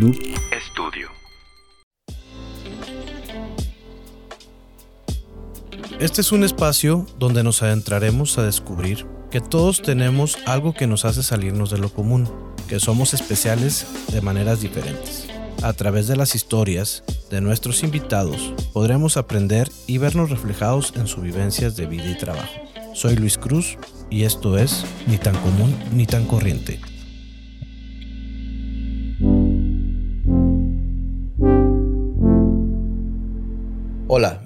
Club Estudio. Este es un espacio donde nos adentraremos a descubrir que todos tenemos algo que nos hace salirnos de lo común, que somos especiales de maneras diferentes. A través de las historias de nuestros invitados podremos aprender y vernos reflejados en sus vivencias de vida y trabajo. Soy Luis Cruz y esto es Ni tan común ni tan corriente.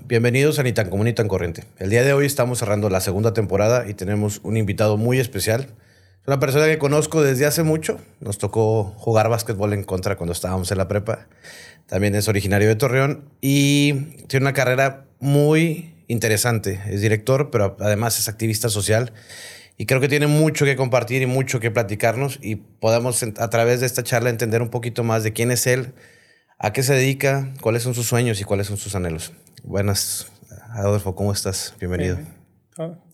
Bienvenidos a Ni tan común ni tan corriente. El día de hoy estamos cerrando la segunda temporada y tenemos un invitado muy especial. Es una persona que conozco desde hace mucho. Nos tocó jugar básquetbol en contra cuando estábamos en la prepa. También es originario de Torreón y tiene una carrera muy interesante. Es director, pero además es activista social. Y creo que tiene mucho que compartir y mucho que platicarnos y podemos a través de esta charla entender un poquito más de quién es él, a qué se dedica, cuáles son sus sueños y cuáles son sus anhelos. Buenas, Adolfo, ¿cómo estás? Bienvenido.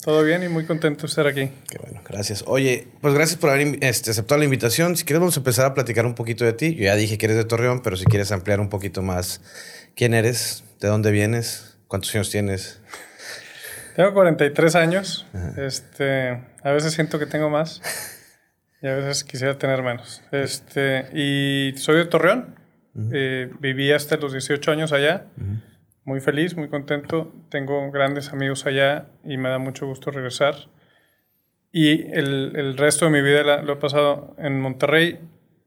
Todo bien y muy contento de estar aquí. Qué bueno, gracias. Oye, pues gracias por haber este, aceptado la invitación. Si quieres, vamos a empezar a platicar un poquito de ti. Yo ya dije que eres de Torreón, pero si quieres ampliar un poquito más, ¿quién eres? ¿De dónde vienes? ¿Cuántos años tienes? Tengo 43 años. Este, a veces siento que tengo más y a veces quisiera tener menos. Este, y soy de Torreón. Eh, viví hasta los 18 años allá muy feliz, muy contento. Tengo grandes amigos allá y me da mucho gusto regresar. Y el, el resto de mi vida lo he pasado en Monterrey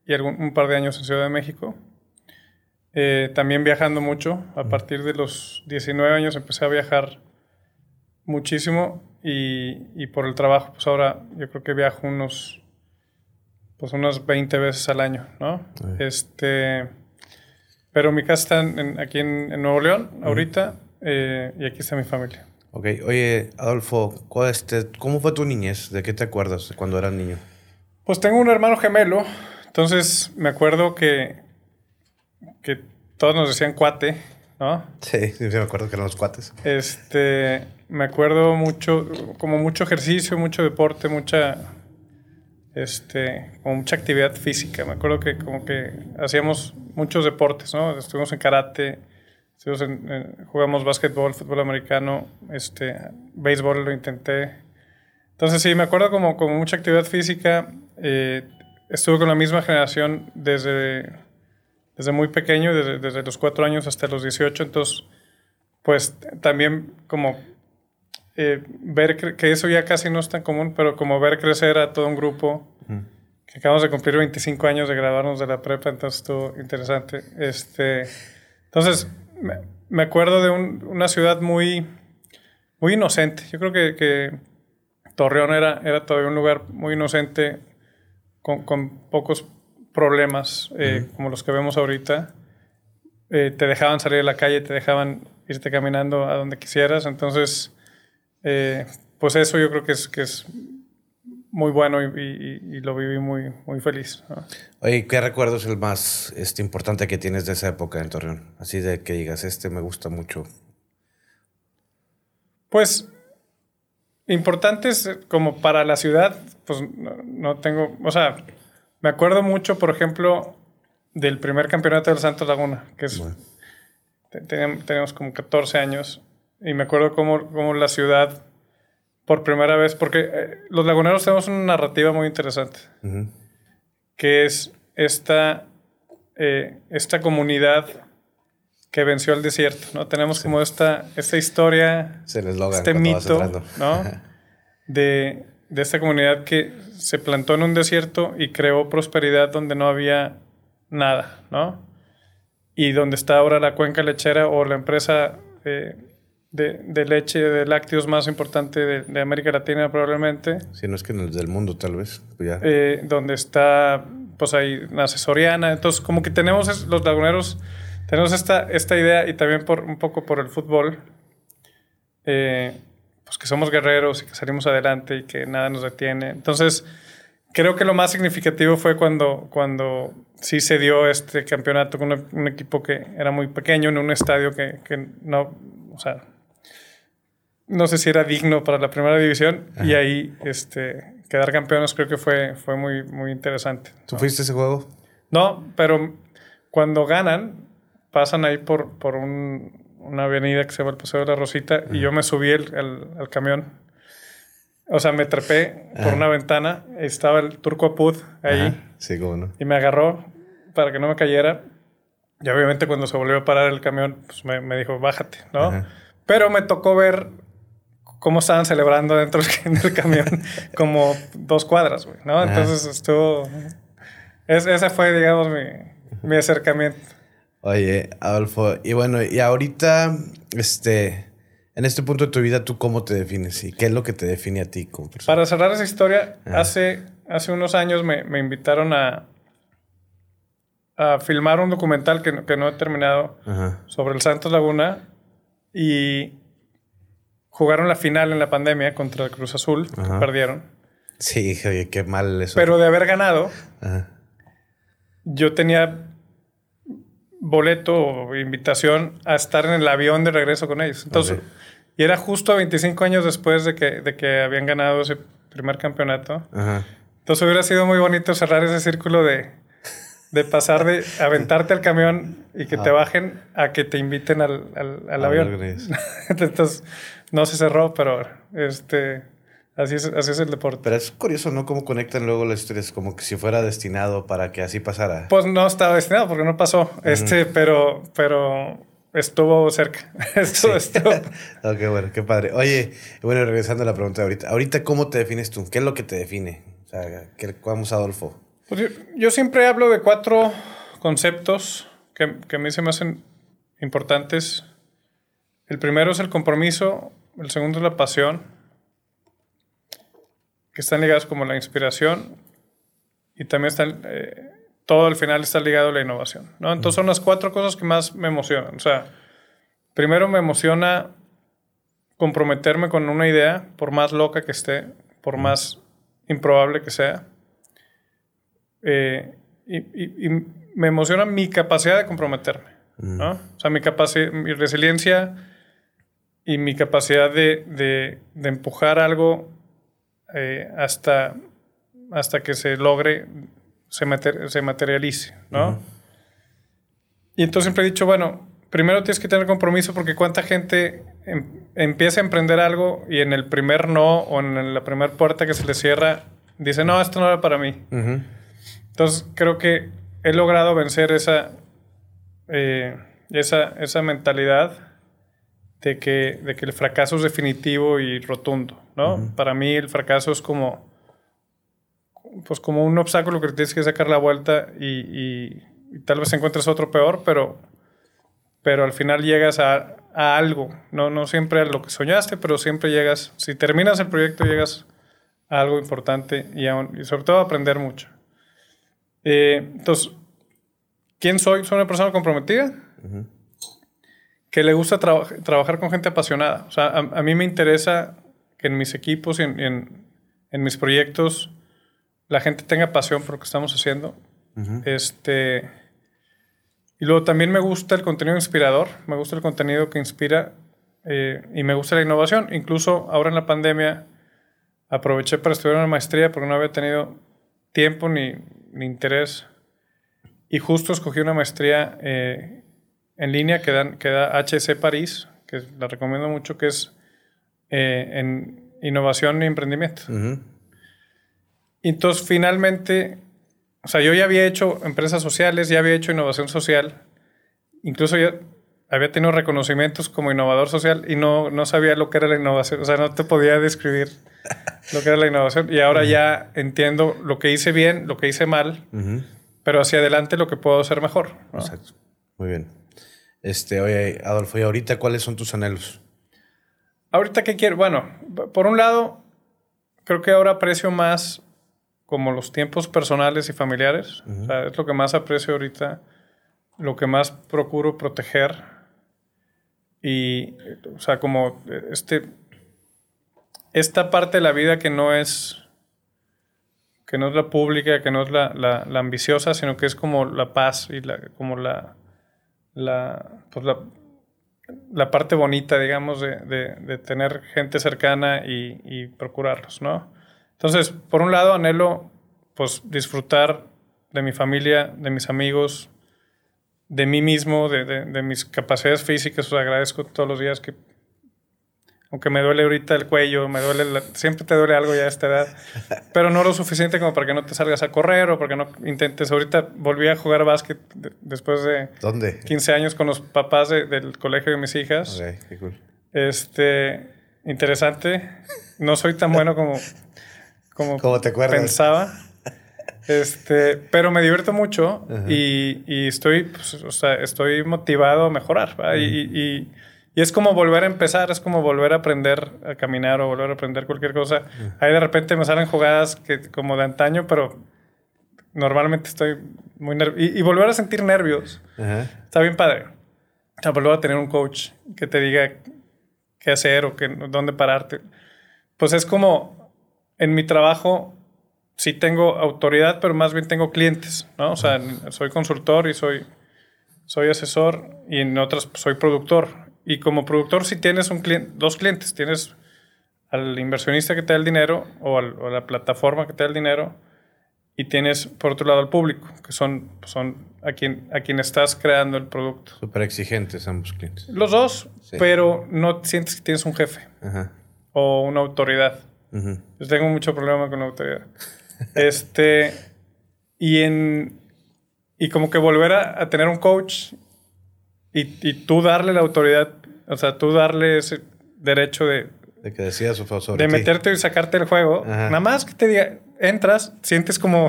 y algún, un par de años en Ciudad de México. Eh, también viajando mucho. A partir de los 19 años empecé a viajar muchísimo y, y, por el trabajo, pues ahora yo creo que viajo unos, pues unas 20 veces al año, ¿no? Este pero mi casa está aquí en, Nuevo León, ahorita, eh, y aquí está mi familia. Ok, oye, Adolfo, este, ¿cómo fue tu niñez? ¿De qué te acuerdas cuando eras niño? Pues tengo un hermano gemelo, entonces me acuerdo que, que todos nos decían cuate, ¿no? Sí, sí, me acuerdo que eran los cuates. Este, me acuerdo mucho, como mucho ejercicio, mucho deporte, mucha, este, como mucha actividad física. Me acuerdo que como que hacíamos muchos deportes, ¿no? Estuvimos en karate, estuvimos en, jugamos básquetbol, fútbol americano, este, béisbol lo intenté. Entonces sí, me acuerdo como, como mucha actividad física. Eh, estuve con la misma generación desde, desde muy pequeño, desde, desde los cuatro años hasta los 18. Entonces, pues también como eh, ver que eso ya casi no es tan común, pero como ver crecer a todo un grupo, que acabamos de cumplir 25 años de graduarnos de la prepa, entonces estuvo interesante. Este, entonces, me, acuerdo de una ciudad muy, muy inocente. Yo creo que, que, Torreón era, era todavía un lugar muy inocente, con, con pocos problemas eh, como los que vemos ahorita. Eh, te dejaban salir de la calle, te dejaban irte caminando a donde quisieras, entonces eh, pues eso yo creo que es, que es muy bueno y, lo viví muy, muy feliz. Oye, ¿qué recuerdo es el más este, importante que tienes de esa época en Torreón? Así de que digas, este me gusta mucho. Pues importantes como para la ciudad, pues no, tengo, o sea, me acuerdo mucho, por ejemplo, del primer campeonato del Santos Laguna, que es, tenemos como 14 años y me acuerdo cómo, la ciudad, por primera vez, porque eh, los laguneros tenemos una narrativa muy interesante, que es esta, eh, esta comunidad que venció al desierto, ¿no? Tenemos como esta, esta historia, este mito, ¿no? de, de esta comunidad que se plantó en un desierto y creó prosperidad donde no había nada, ¿no? Y donde está ahora la cuenca lechera o la empresa eh, de, leche, de lácteos más importante de, América Latina probablemente. Si no es que en el del mundo tal vez. Pues eh, donde está, pues ahí, la asesoriana. Entonces, como que tenemos los laguneros, tenemos esta, esta idea y también por un poco por el fútbol, eh, pues que somos guerreros y que salimos adelante y que nada nos detiene. Entonces, creo que lo más significativo fue cuando, cuando sí se dio este campeonato con un, equipo que era muy pequeño, en un estadio que, que no, o sea, no sé si era digno para la primera división y ahí este, quedar campeones creo que fue, fue muy, muy interesante. ¿Tú fuiste a ese juego? No, pero cuando ganan, pasan ahí por, por una avenida que se llama el Paseo de la Rosita y yo me subí el, al camión. O sea, me trepé por una ventana, estaba el turco Apud ahí. Sí, cómo no. Y me agarró para que no me cayera. Y obviamente cuando se volvió a parar el camión, pues me, me dijo, bájate, ¿no? Pero me tocó ver cómo estaban celebrando dentro del camión, como dos cuadras, güey, ¿no? Entonces estuvo... Es, ese fue, digamos, mi, mi acercamiento. Oye, Adolfo, y bueno, y ahorita, este, en este punto de tu vida, ¿tú cómo te defines? ¿Y qué es lo que te define a ti como persona? Para cerrar esa historia, hace, hace unos años me, me invitaron a, a filmar un documental que, que no he terminado sobre el Santos Laguna y jugaron la final en la pandemia contra el Cruz Azul, perdieron. Sí, oye, qué mal eso. Pero de haber ganado, yo tenía boleto o invitación a estar en el avión de regreso con ellos. Entonces, y era justo 25 años después de que, de que habían ganado ese primer campeonato. Entonces hubiera sido muy bonito cerrar ese círculo de de pasar de aventarte al camión y que te ah. bajen a que te inviten al, al, avión. Entonces, no se cerró, pero este, así, es, así es el deporte. Pero es curioso, ¿no? Cómo conectan luego las historias, como que si fuera destinado para que así pasara. Pues no estaba destinado porque no pasó, este, pero, pero estuvo cerca. estuvo, estuvo. ok, bueno, qué padre. Oye, bueno, regresando a la pregunta de ahorita. Ahorita, ¿cómo te defines tú? ¿Qué es lo que te define? O sea, ¿qué, vamos, Adolfo? Pues yo, siempre hablo de cuatro conceptos que, que a mí se me hacen importantes. El primero es el compromiso, el segundo es la pasión, que están ligados como la inspiración y también están, eh, todo al final está ligado a la innovación. ¿no? Entonces son las cuatro cosas que más me emocionan. O sea, primero me emociona comprometerme con una idea, por más loca que esté, por más improbable que sea. Eh, y, me emociona mi capacidad de comprometerme, ¿no? O sea, mi capacidad, mi resiliencia y mi capacidad de, empujar algo eh, hasta, hasta que se logre, se, se materialice, ¿no? Y entonces siempre he dicho, bueno, primero tienes que tener compromiso porque cuánta gente em, empieza a emprender algo y en el primer no o en la primera puerta que se le cierra, dice, no, esto no era para mí. Entonces creo que he logrado vencer esa, eh, esa, esa, mentalidad de que, de que el fracaso es definitivo y rotundo, ¿no? Para mí el fracaso es como, pues como un obstáculo que tienes que sacar la vuelta y, tal vez encuentres otro peor, pero, pero al final llegas a, a, algo, ¿no? no siempre a lo que soñaste, pero siempre llegas, si terminas el proyecto llegas a algo importante y, y sobre todo a aprender mucho. Eh, entonces, ¿quién soy? Soy una persona comprometida que le gusta trabajar con gente apasionada. O sea, a, mí me interesa que en mis equipos y en, mis proyectos la gente tenga pasión por lo que estamos haciendo. Este. Y luego también me gusta el contenido inspirador, me gusta el contenido que inspira eh, y me gusta la innovación. Incluso ahora en la pandemia aproveché para estudiar una maestría porque no había tenido tiempo ni, interés. Y justo escogí una maestría eh, en línea que, dan, que da HC París, que la recomiendo mucho, que es eh, en innovación y emprendimiento. Y entonces finalmente, o sea, yo ya había hecho empresas sociales, ya había hecho innovación social, incluso ya había tenido reconocimientos como innovador social y no, no sabía lo que era la innovación, o sea, no te podía describir lo que era la innovación. Y ahora ya entiendo lo que hice bien, lo que hice mal, pero hacia adelante lo que puedo hacer mejor. Exacto. Muy bien. Este, oye, Adolfo, ¿y ahorita cuáles son tus anhelos? Ahorita qué quiero, bueno, por un lado, creo que ahora aprecio más como los tiempos personales y familiares. es lo que más aprecio ahorita, lo que más procuro proteger. Y, o sea, como este esta parte de la vida que no es que no es la pública, que no es la, la, ambiciosa, sino que es como la paz y la, como la, la, pues la, parte bonita, digamos, de, de, tener gente cercana y, y, procurarlos, ¿no? Entonces, por un lado, anhelo, pues, disfrutar de mi familia, de mis amigos, de mí mismo, de, de, mis capacidades físicas. Os agradezco todos los días que aunque me duele ahorita el cuello, me duele, la- siempre te duele algo ya a esta edad, pero no lo suficiente como para que no te salgas a correr o porque no intentes. Ahorita volví a jugar básquet de- después de ¿Dónde? 15 años con los papás de- del colegio de mis hijas. Ok, qué cool. Este, interesante. No soy tan bueno como, como ¿Cómo te acuerdas? pensaba. Este, pero me divierto mucho y, y estoy, pues, o sea, estoy motivado a mejorar. y- y es como volver a empezar, es como volver a aprender a caminar o volver a aprender cualquier cosa. Ahí de repente me salen jugadas que, como de antaño, pero normalmente estoy muy nervioso. Y, y volver a sentir nervios. Ajá. Está bien padre. O sea, volver a tener un coach que te diga qué hacer o que, dónde pararte. Pues es como en mi trabajo sí tengo autoridad, pero más bien tengo clientes, ¿no? O sea, soy consultor y soy, soy asesor y en otras pues, soy productor. Y como productor sí tienes un cliente, dos clientes. Tienes al inversionista que te da el dinero o, al- o a la plataforma que te da el dinero y tienes por otro lado al público, que son, son a, quien, a quien estás creando el producto. Súper exigentes ambos clientes. Los dos, Sí. pero no sientes que tienes un jefe Ajá. o una autoridad. Ujú. Yo tengo mucho problema con la autoridad. este, y en, y como que volver a, a tener un coach y, y tú darle la autoridad, o sea, tú darle ese derecho de, De que decida su sobre de meterte y sacarte el juego. Ajá. Nada más que te diga, entras, sientes como,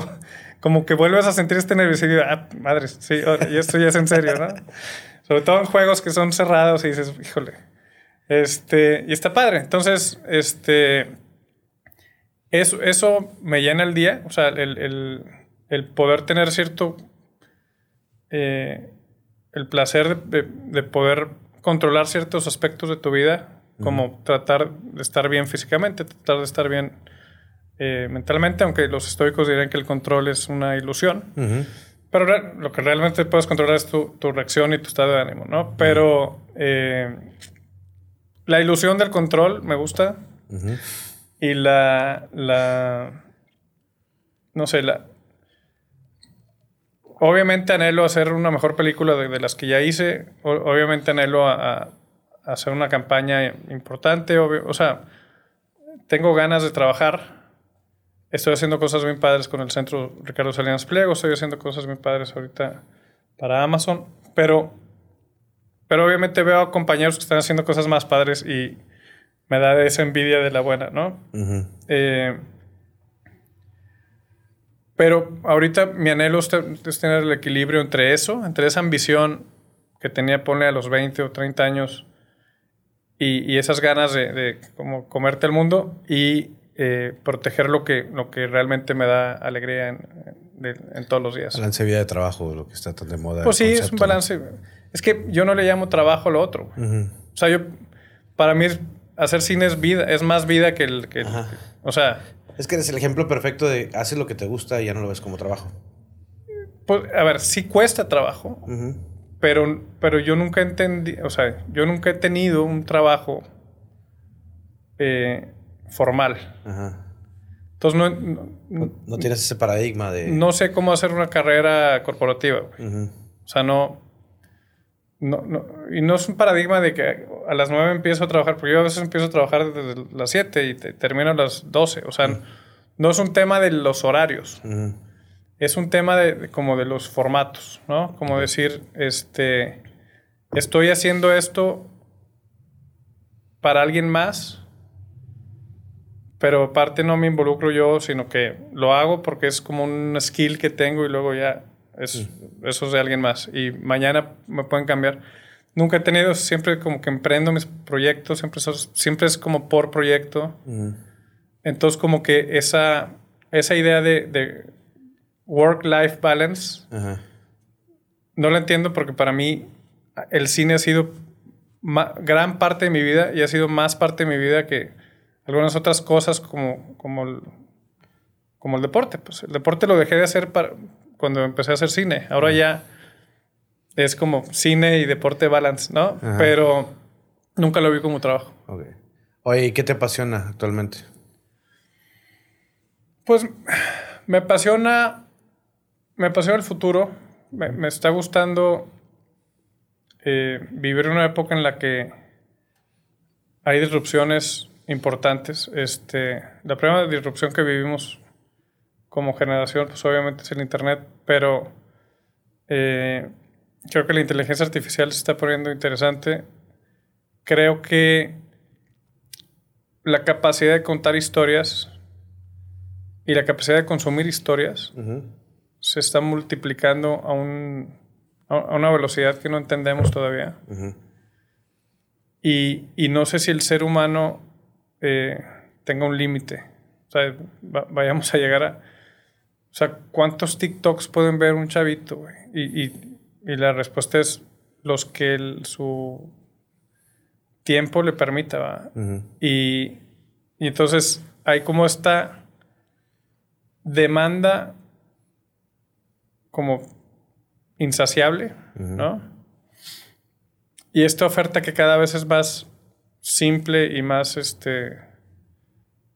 como que vuelves a sentir este nerviosismo. Ah, madre, sí, y esto ya es en serio, ¿no? Sobre todo en juegos que son cerrados y dices, híjole. Este, y está padre. Entonces, este, eso, eso me llena el día. O sea, el, el- el poder tener cierto, eh, el placer de, de- de poder controlar ciertos aspectos de tu vida, como tratar de estar bien físicamente, tratar de estar bien eh, mentalmente, aunque los estoicos dirían que el control es una ilusión. Pero lo que realmente puedes controlar es tu, tu reacción y tu estado de ánimo, ¿no? Pero eh, la ilusión del control me gusta. Y la, la, no sé, la, obviamente anhelo hacer una mejor película de, de las que ya hice, O- obviamente anhelo a, hacer una campaña importante, obvio- o sea, tengo ganas de trabajar. Estoy haciendo cosas bien padres con el centro Ricardo Salinas Pliego, estoy haciendo cosas bien padres ahorita para Amazon, pero, pero obviamente veo a compañeros que están haciendo cosas más padres y me da esa envidia de la buena, ¿no? Eh, pero ahorita mi anhelo es, te- es tener el equilibrio entre eso, entre esa ambición que tenía, ponle a los 20 o 30 años, y, y esas ganas de, de como comerte el mundo y eh, proteger lo que, lo que realmente me da alegría en, en todos los días. Balance de vida de trabajo, lo que está tan de moda. Pues sí, es un concepto, balance. Es que yo no le llamo trabajo a lo otro. O sea, yo, para mí hacer cine es vida, es más vida que el... Que el- o sea, Es que eres el ejemplo perfecto de haces lo que te gusta y ya no lo ves como trabajo. pues, a ver, sí cuesta trabajo, pero, pero yo nunca entendí, o sea, yo nunca he tenido un trabajo eh, formal. Ajá. Entonces no, no, No tienes ese paradigma de. no sé cómo hacer una carrera corporativa. O sea, no, no, no- Y no es un paradigma de que a las 9 empiezo a trabajar, porque yo a veces empiezo a trabajar desde las 7 y te- termino a las 12. O sea, no es un tema de los horarios. Es un tema de, de como de los formatos, ¿no? Como decir, este, estoy haciendo esto para alguien más, pero aparte no me involucro yo, sino que lo hago porque es como un skill que tengo y luego ya es, eso es de alguien más. Y mañana me pueden cambiar. Nunca he tenido, siempre como que emprendo mis proyectos, siempre, sos- siempre es como por proyecto. Ujú. Entonces, como que esa, esa idea de, de work-life balance, Ajá. no la entiendo porque para mí el cine ha sido gran parte de mi vida y ha sido más parte de mi vida que algunas otras cosas como, como, el, como el deporte. Pues el deporte lo dejé de hacer para, cuando empecé a hacer cine. Ahora ya es como cine y deporte balance, ¿no? Ajá. Pero nunca lo vi como trabajo. Ok. Oye, ¿y qué te apasiona actualmente? Pues me apasiona, me apasiona el futuro. Me, me está gustando eh, vivir una época en la que hay disrupciones importantes. Este, la primera disrupción que vivimos como generación, pues obviamente es el Internet, pero eh, creo que la inteligencia artificial se está poniendo interesante. Creo que la capacidad de contar historias y la capacidad de consumir historias se está multiplicando a, un, a una velocidad que no entendemos todavía. y, y, no sé si el ser humano eh, tenga un límite. O sea, vayamos a llegar a... O sea, ¿cuántos TikToks pueden ver un chavito? Y, y, y, la respuesta es los que su tiempo le permita, y, y entonces hay como esta demanda como insaciable, ¿no? Y esta oferta que cada vez es más simple y más este,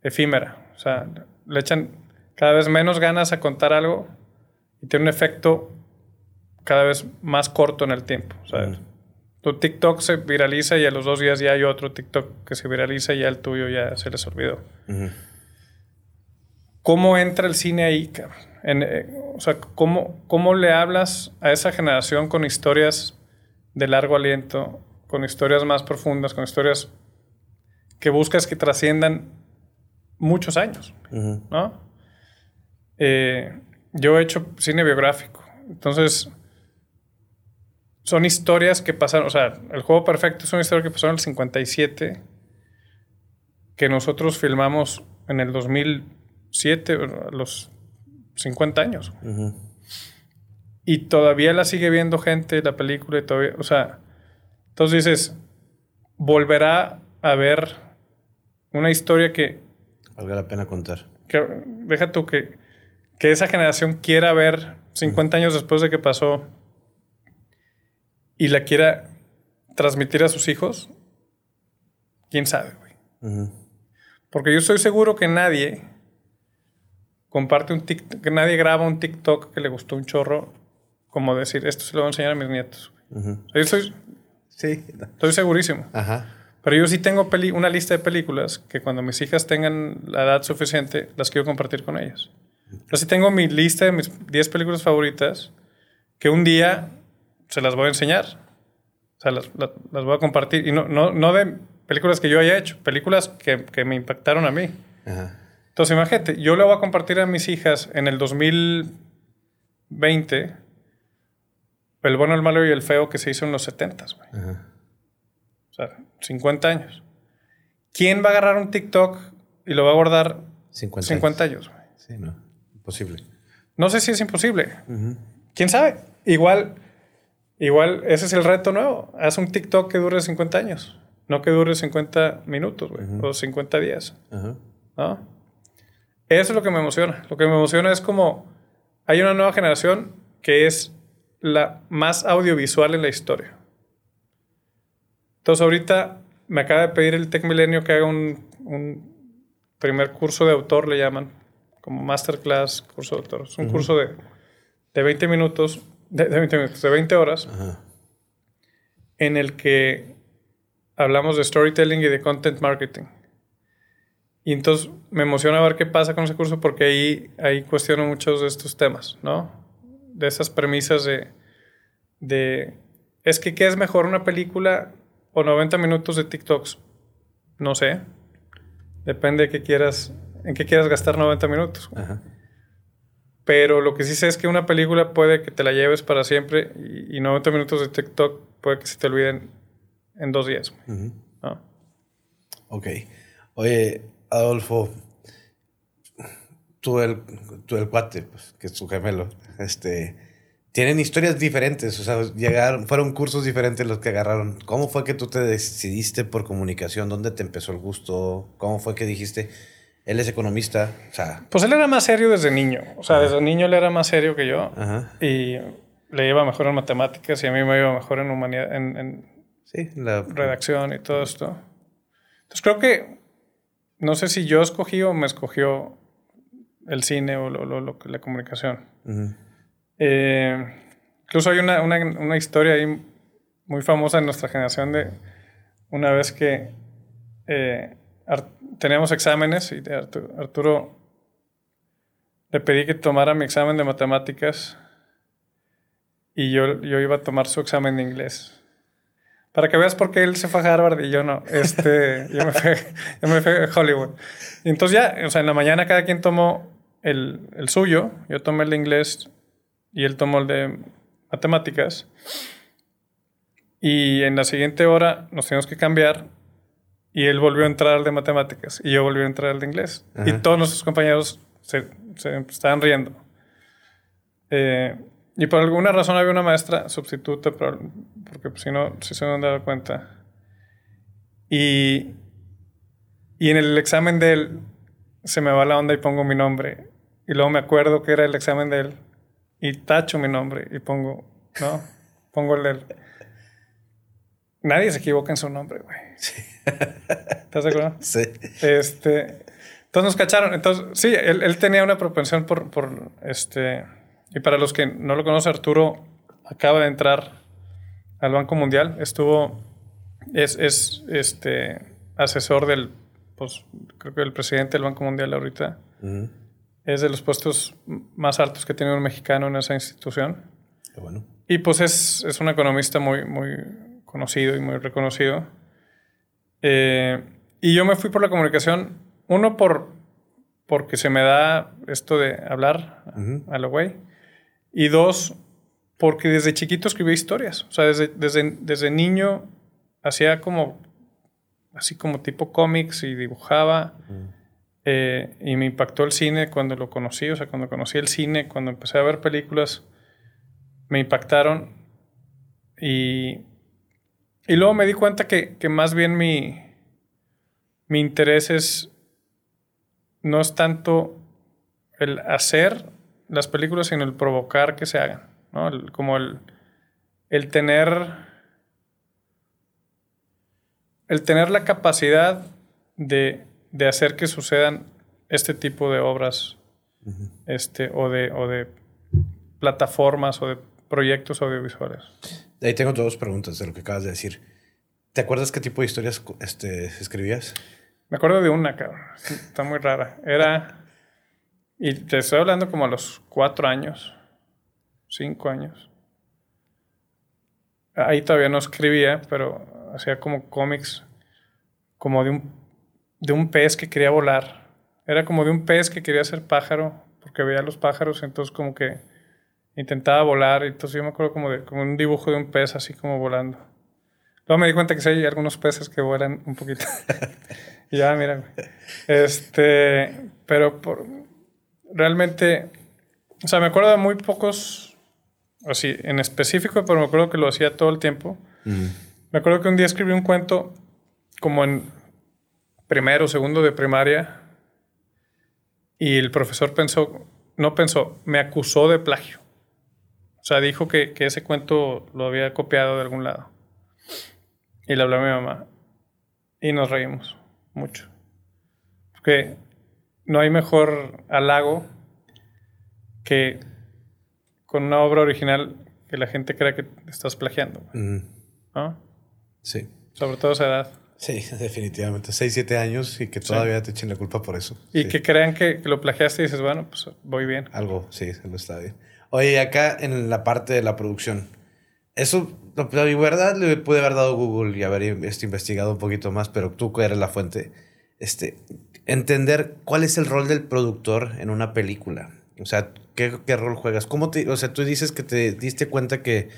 efímera. O sea, le echan cada vez menos ganas a contar algo y tiene un efecto cada vez más corto en el tiempo. Tu TikTok se viraliza y a los dos días ya hay otro TikTok que se viraliza y ya el tuyo ya se les olvidó. ¿Cómo entra el cine ahí, eh, o sea, ¿cómo, ¿cómo le hablas a esa generación con historias de largo aliento, con historias más profundas, con historias que buscas que trasciendan muchos años, ¿no? Eh, yo he hecho cine biográfico, entonces son historias que pasaron, o sea, el juego perfecto es una historia que pasó en el 57, que nosotros filmamos en el 2007, a los 50 años. Y todavía la sigue viendo gente, la película, y todavía, o sea, entonces dices, volverá a ver una historia que... Valga la pena contar. Que, deja tú que, que esa generación quiera ver 50 años después de que pasó y la quiera transmitir a sus hijos, quién sabe, güey. Porque yo estoy seguro que nadie comparte un TikTok, que nadie graba un TikTok que le gustó un chorro, como decir, esto se lo voy a enseñar a mis nietos. yo estoy, sí. estoy segurísimo. Ajá. Pero yo sí tengo una lista de películas que cuando mis hijas tengan la edad suficiente, las quiero compartir con ellas. Yo sí tengo mi lista de mis 10 películas favoritas que un día se las voy a enseñar. O sea, las, voy a compartir. Y no, no, no de películas que yo haya hecho, películas que, que me impactaron a mí. Entonces, imagínate, yo le voy a compartir a mis hijas en el 2020 el bueno, el malo y el feo que se hizo en los 70, güey. O sea, 50 años. ¿Quién va a agarrar un TikTok y lo va a guardar 50, 50 años? güey? Sí, no. Imposible. No sé si es imposible. ¿Quién sabe? Igual Igual, ese es el reto nuevo. Haz un TikTok que dure 50 años. No que dure 50 minutos, güey. O 50 días. ¿No? Eso es lo que me emociona. Lo que me emociona es como hay una nueva generación que es la más audiovisual en la historia. Entonces ahorita me acaba de pedir el Tech Milenio que haga un, un primer curso de autor, le llaman, como masterclass, curso de autor. Es un curso de, de 20 minutos de, 20 minutos, de 20 horas, en el que hablamos de storytelling y de content marketing. Y entonces me emociona ver qué pasa con ese curso porque ahí, ahí cuestiono muchos de estos temas, ¿no? De esas premisas de, de, es que ¿qué es mejor una película o 90 minutos de TikToks? No sé. Depende de qué quieras, en qué quieras gastar 90 minutos. Ajá. Pero lo que sí sé es que una película puede que te la lleves para siempre y, 90 minutos de TikTok puede que se te olviden en dos días. Ok. Oye, Adolfo, tú el, tú el cuate, pues, que es tu gemelo, este, tienen historias diferentes, o sea, llegaron, fueron cursos diferentes los que agarraron. ¿Cómo fue que tú te decidiste por comunicación? ¿Dónde te empezó el gusto? ¿Cómo fue que dijiste, él es economista, o sea... Pues él era más serio desde niño. O sea, desde niño él era más serio que yo. Y le iba mejor en matemáticas y a mí me iba mejor en humanidad, en, sí, la... redacción y todo esto. Entonces creo que... No sé si yo escogí o me escogió el cine o lo, la comunicación. Eh, incluso hay una, una, una, historia ahí muy famosa en nuestra generación de una vez que eh, teníamos exámenes y Arturo, le pedí que tomara mi examen de matemáticas y yo, yo iba a tomar su examen de inglés. Para que veas por qué él se fue a Harvard y yo no. Este, yo, me fui, yo me fui a Hollywood. Y entonces ya, o sea, en la mañana cada quien tomó el, el suyo. Yo tomé el de inglés y él tomó el de matemáticas. Y en la siguiente hora nos teníamos que cambiar y él volvió a entrar al de matemáticas y yo volví a entrar al de inglés. Y todos nuestros compañeros se, se estaban riendo. Eh, y por alguna razón había una maestra sustituta, porque pues, si no, si se han dado cuenta. Y, y en el examen de él se me va la onda y pongo mi nombre. Y luego me acuerdo que era el examen de él y tacho mi nombre y pongo, ¿no? Pongo el de él. Nadie se equivoca en su nombre, güey. Sí. ¿Estás de acuerdo? Sí. Este, entonces nos cacharon. Entonces, sí, él, él tenía una propensión por, por, este... Y para los que no lo conocen, Arturo acaba de entrar al Banco Mundial. Estuvo... Es, es este, asesor del... Pues, creo que el presidente del Banco Mundial ahorita. Es de los puestos más altos que tiene un mexicano en esa institución. Qué bueno. Y pues es, es un economista muy, muy conocido y muy reconocido. Eh, y yo me fui por la comunicación, uno por porque se me da esto de hablar a lo güey, y dos, porque desde chiquito escribí historias. O sea, desde, desde, desde niño hacía como, así como tipo cómics y dibujaba. Eh, y me impactó el cine cuando lo conocí, o sea, cuando conocí el cine, cuando empecé a ver películas, me impactaron. Y y luego me di cuenta que, más bien mi, mi interés es, no es tanto el hacer las películas, sino el provocar que se hagan. ¿no? como el, el tener. El tener la capacidad de, hacer que sucedan este tipo de obras. este, o, de, o de plataformas o de proyectos audiovisuales. Ahí tengo dos preguntas de lo que acabas de decir. ¿Te acuerdas qué tipo de historias este, escribías? Me acuerdo de una, cabrón. Está muy rara. Era. Y te estoy hablando como a los cuatro años, cinco años. Ahí todavía no escribía, pero hacía como cómics, como de un, de un pez que quería volar. Era como de un pez que quería ser pájaro, porque veía los pájaros, entonces como que intentaba volar. Entonces yo me acuerdo como de como un dibujo de un pez así como volando. Luego me di cuenta que sí hay algunos peces que vuelan un poquito. ya, mira. Este, pero por, realmente, o sea, me acuerdo de muy pocos, así, en específico, pero me acuerdo que lo hacía todo el tiempo. Me acuerdo que un día escribí un cuento como en primero o segundo de primaria y el profesor pensó, no pensó, me acusó de plagio. O sea, dijo que, ese cuento lo había copiado de algún lado. Y le habló a mi mamá. Y nos reímos mucho. Porque no hay mejor halago que con una obra original que la gente crea que estás plagiando. ¿No? Sí. Sobre todo a esa edad. Sí, definitivamente. 6, 7 años y que todavía te echen la culpa por eso. Y que crean que, lo plagiaste y dices, bueno, pues voy bien. Algo, sí, lo está bien. Oye, acá en la parte de la producción, eso, la verdad, le pude haber dado Google y haber este, investigado un poquito más, pero tú que eres la fuente, este, entender cuál es el rol del productor en una película. O sea, ¿qué, qué rol juegas? ¿Cómo te, o sea, tú dices que te diste cuenta que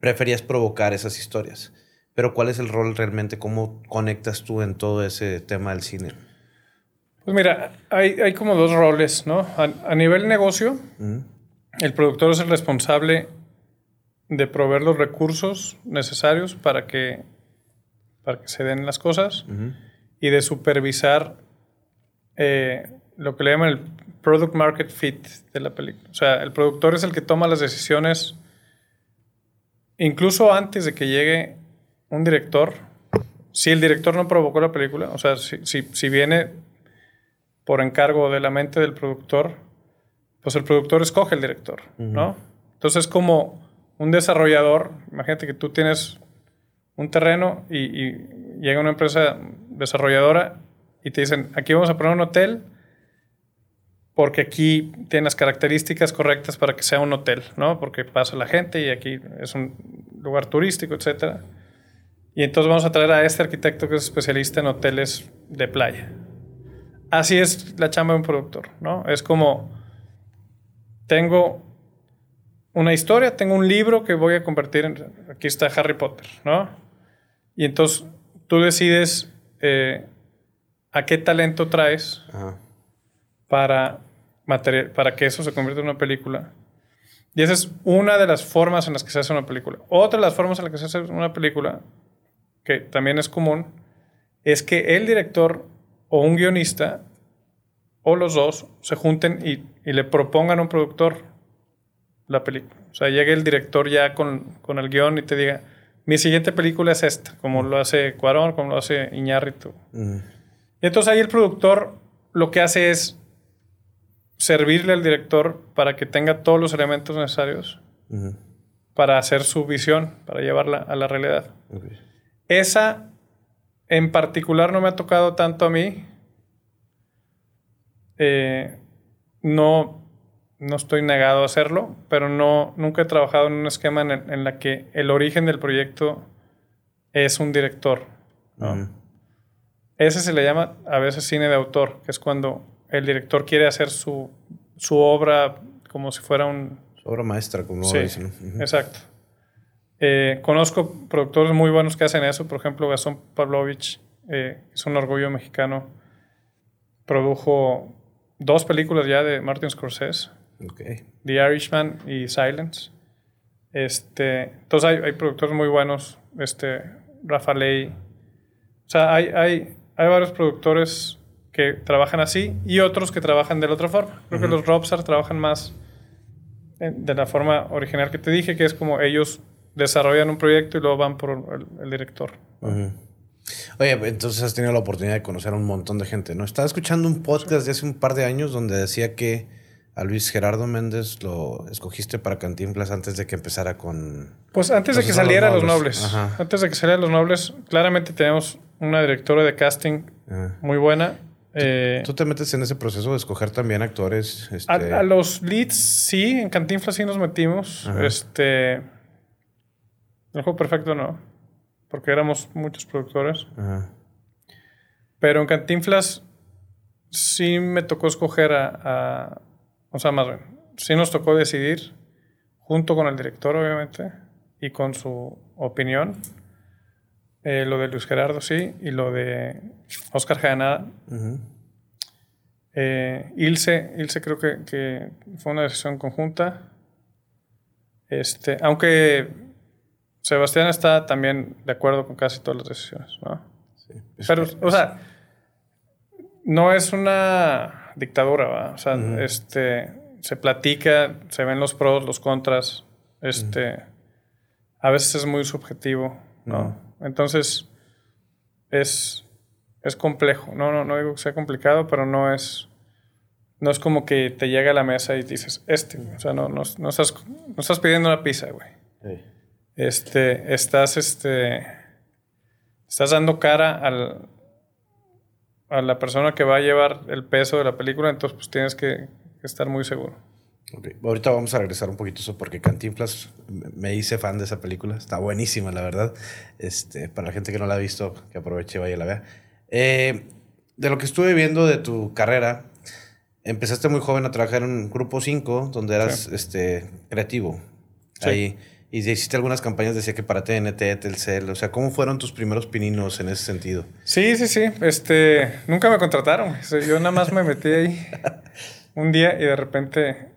preferías provocar esas historias, pero ¿cuál es el rol realmente? ¿Cómo conectas tú en todo ese tema del cine? Pues mira, hay, hay como dos roles, ¿no? A, nivel negocio, el productor es el responsable de proveer los recursos necesarios para que, para que se den las cosas y de supervisar eh, lo que le llaman el product market fit de la película. O sea, el productor es el que toma las decisiones incluso antes de que llegue un director. Si el director no provocó la película, o sea, si, si, si viene por encargo de la mente del productor, pues el productor escoge el director, ¿no? Entonces, como un desarrollador, imagínate que tú tienes un terreno y, y llega una empresa desarrolladora y te dicen, aquí vamos a poner un hotel porque aquí tiene las características correctas para que sea un hotel, ¿no? Porque pasa la gente y aquí es un lugar turístico, etc. Y entonces vamos a traer a este arquitecto que es especialista en hoteles de playa. Así es la chamba de un productor, ¿no? Es como, tengo una historia, tengo un libro que voy a convertir en, aquí está Harry Potter, ¿no? Y entonces tú decides eh, a qué talento traes. Ajá para, para que eso se convierta en una película. Y esa es una de las formas en las que se hace una película. Otra de las formas en las que se hace una película, que también es común, es que el director o un guionista o los dos se junten y, le propongan a un productor la película. O sea, llegue el director ya con, el guion y te diga, mi siguiente película es esta, como lo hace Cuarón, como lo hace Iñárritu. Y entonces ahí el productor lo que hace es servirle al director para que tenga todos los elementos necesarios para hacer su visión, para llevarla a la realidad. Esa en particular no me ha tocado tanto a mí. Eh, no, no estoy negado a hacerlo, pero no, nunca he trabajado en un esquema en el la que el origen del proyecto es un director. Ese se le llama a veces cine de autor, que es cuando el director quiere hacer su, obra como si fuera un... Su obra maestra, como sí, dicen. Exacto. Eh, conozco productores muy buenos que hacen eso. Por ejemplo, Gastón Pavlovich, eh, es un orgullo mexicano, produjo dos películas ya de Martin Scorsese. The Irishman y Silence. Este, entonces hay, hay productores muy buenos. Este, Rafa Ley. O sea, hay, hay, hay varios productores que trabajan así y otros que trabajan de la otra forma. Creo que los Robstars trabajan más de la forma original que te dije, que es como ellos desarrollan un proyecto y luego van por el, director. Oye, entonces has tenido la oportunidad de conocer a un montón de gente, ¿no? Estaba escuchando un podcast de hace un par de años donde decía que a Luis Gerardo Méndez lo escogiste para Cantinflas antes de que empezara con... Pues antes de que saliera Los Nobles. Antes de que saliera Los Nobles, claramente tenemos una directora de casting muy buena eh, ¿Tú te metes en ese proceso de escoger también actores? Este? A, los leads, sí, en Cantinflas sí nos metimos. Este. El juego perfecto no. Porque éramos muchos productores. Pero en Cantinflas sí me tocó escoger a, O sea, más bien. Sí nos tocó decidir, junto con el director, obviamente, y con su opinión. Eh, lo de Luis Gerardo, sí, y lo de Oscar Janada. Eh, Ilse, Ilse creo que, fue una decisión conjunta. Este, aunque Sebastián está también de acuerdo con casi todas las decisiones, ¿no? Sí. Pero, o sea, no es una dictadura, ¿va? O sea, este, se platica, se ven los pros, los contras. Este, a veces es muy subjetivo, ¿no? Entonces, es, es complejo. No, no, no digo que sea complicado, pero no es, no es como que te llega a la mesa y dices, este, o sea, no, no, no, estás, no estás pidiendo una pizza, güey. Este, estás, este, estás dando cara al, a la persona que va a llevar el peso de la película, entonces pues tienes que estar muy seguro. Ahorita vamos a regresar un poquito eso porque Cantinflas me hice fan de esa película. Está buenísima, la verdad. Este, para la gente que no la ha visto, que aproveche y vaya a la vea. Eh, de lo que estuve viendo de tu carrera, empezaste muy joven a trabajar en un grupo 5, donde eras este, creativo. Ahí. Y hiciste algunas campañas, decía que para TNT, Telcel. O sea, ¿cómo fueron tus primeros pininos en ese sentido? Sí, sí, sí. Este, nunca me contrataron. Yo nada más me metí ahí un día y de repente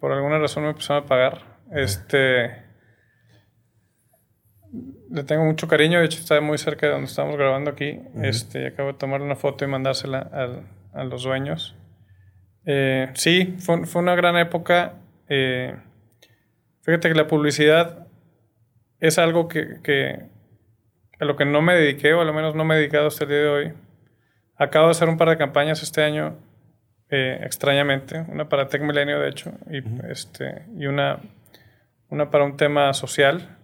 por alguna razón me empezaron a pagar. Este. Le tengo mucho cariño, de hecho está muy cerca de donde estamos grabando aquí. Este, acabo de tomar una foto y mandársela a los dueños. Eh, sí, fue, una gran época. Eh, fíjate que la publicidad es algo que, a lo que no me dediqué, o al menos no me he dedicado hasta el día de hoy. Acabo de hacer un par de campañas este año eh, extrañamente, una para Tech Milenio, de hecho, y, este, y una, una para un tema social.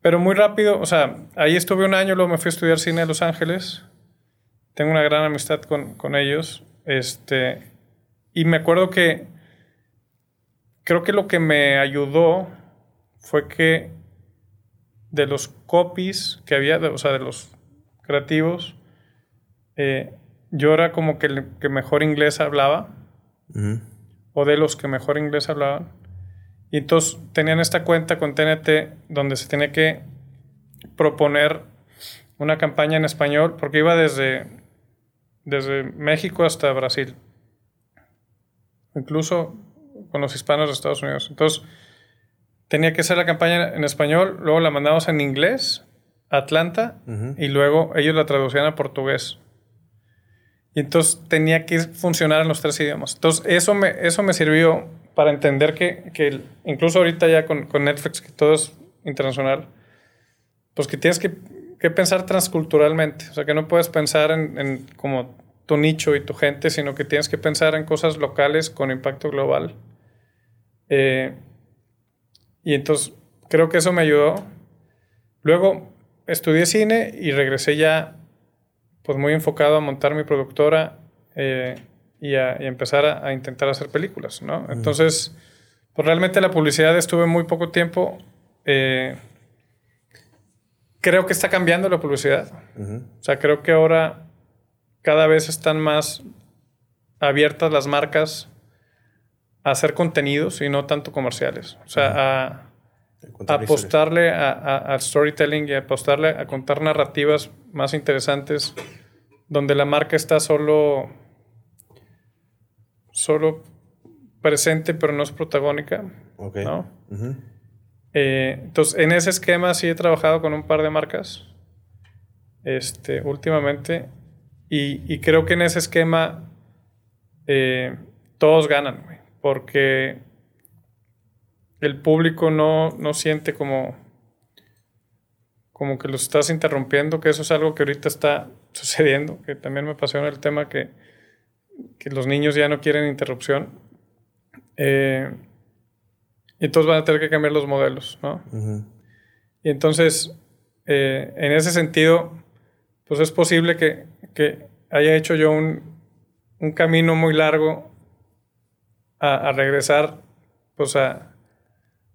pero muy rápido, o sea, ahí estuve un año, luego me fui a estudiar cine a Los Ángeles. Tengo una gran amistad con, con ellos. Este, y me acuerdo que creo que lo que me ayudó fue que de los copies que había, o sea, de los creativos, eh, yo era como que el que mejor inglés hablaba, o de los que mejor inglés hablaban. Y entonces tenían esta cuenta con TNT donde se tenía que proponer una campaña en español, porque iba desde, desde México hasta Brasil, incluso con los hispanos de Estados Unidos. Entonces, tenía que ser la campaña en español, luego la mandamos en inglés a Atlanta y luego ellos la traducían a portugués. Y entonces tenía que funcionar en los tres idiomas. Entonces, eso me, eso me sirvió para entender que, que incluso ahorita ya con, con, Netflix, que todo es internacional, pues que tienes que, que, pensar transculturalmente. O sea, que no puedes pensar en, en, como tu nicho y tu gente, sino que tienes que pensar en cosas locales con impacto global. Eh, y entonces creo que eso me ayudó. Luego estudié cine y regresé ya pues muy enfocado a montar mi productora. Eh, y a, empezar a, intentar hacer películas, ¿no? Entonces, pues realmente la publicidad estuve muy poco tiempo. Eh, creo que está cambiando la publicidad. O sea, creo que ahora cada vez están más abiertas las marcas a hacer contenidos y no tanto comerciales. O sea, a, apostarle al storytelling y apostarle a contar narrativas más interesantes donde la marca está solo solo presente, pero no es protagónica. Ok. ¿no? Eh, entonces, en ese esquema sí he trabajado con un par de marcas este, últimamente. Y, creo que en ese esquema eh, todos ganan, porque el público no, no siente como, como que los estás interrumpiendo, que eso es algo que ahorita está sucediendo, que también me apasiona el tema que que los niños ya no quieren interrupción. Eh, y entonces van a tener que cambiar los modelos, ¿no? Y entonces, eh, en ese sentido, pues es posible que, que haya hecho yo un, un camino muy largo a, a regresar, pues a,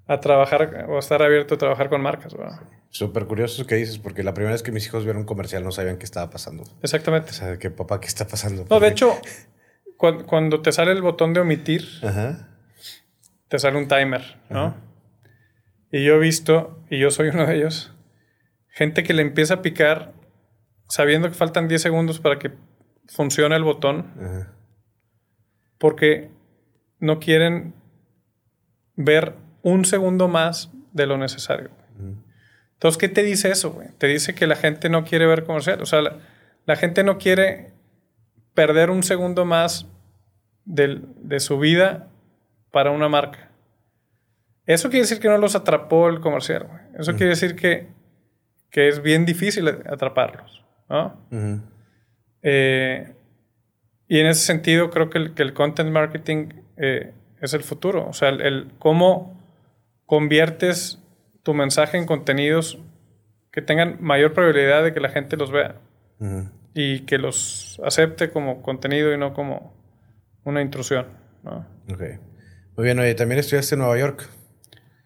a, trabajar o a estar abierto a trabajar con marcas, ¿verdad? Súper curioso eso que dices, porque la primera vez que mis hijos vieron un comercial no sabían qué estaba pasando. Exactamente. O sea, que papá, ¿qué está pasando? No, de hecho, cuando, te sale el botón de omitir, te sale un timer, ¿no? Y yo he visto, y yo soy uno de ellos, gente que le empieza a picar sabiendo que faltan 10 segundos para que funcione el botón, porque no quieren ver un segundo más de lo necesario. Entonces, ¿qué te dice eso, güey? Te dice que la gente no quiere ver comercial. O sea, la gente no quiere perder un segundo más de, su vida para una marca. Eso quiere decir que no los atrapó el comercial. Eso quiere decir que, es bien difícil atraparlos. Eh, y en ese sentido creo que el, content marketing eh, es el futuro. O sea, el, cómo conviertes tu mensaje en contenidos que tengan mayor probabilidad de que la gente los vea y que los acepte como contenido y no como una intrusión. ¿no? Ok. Muy bien, oye, ¿también estudiaste en Nueva York?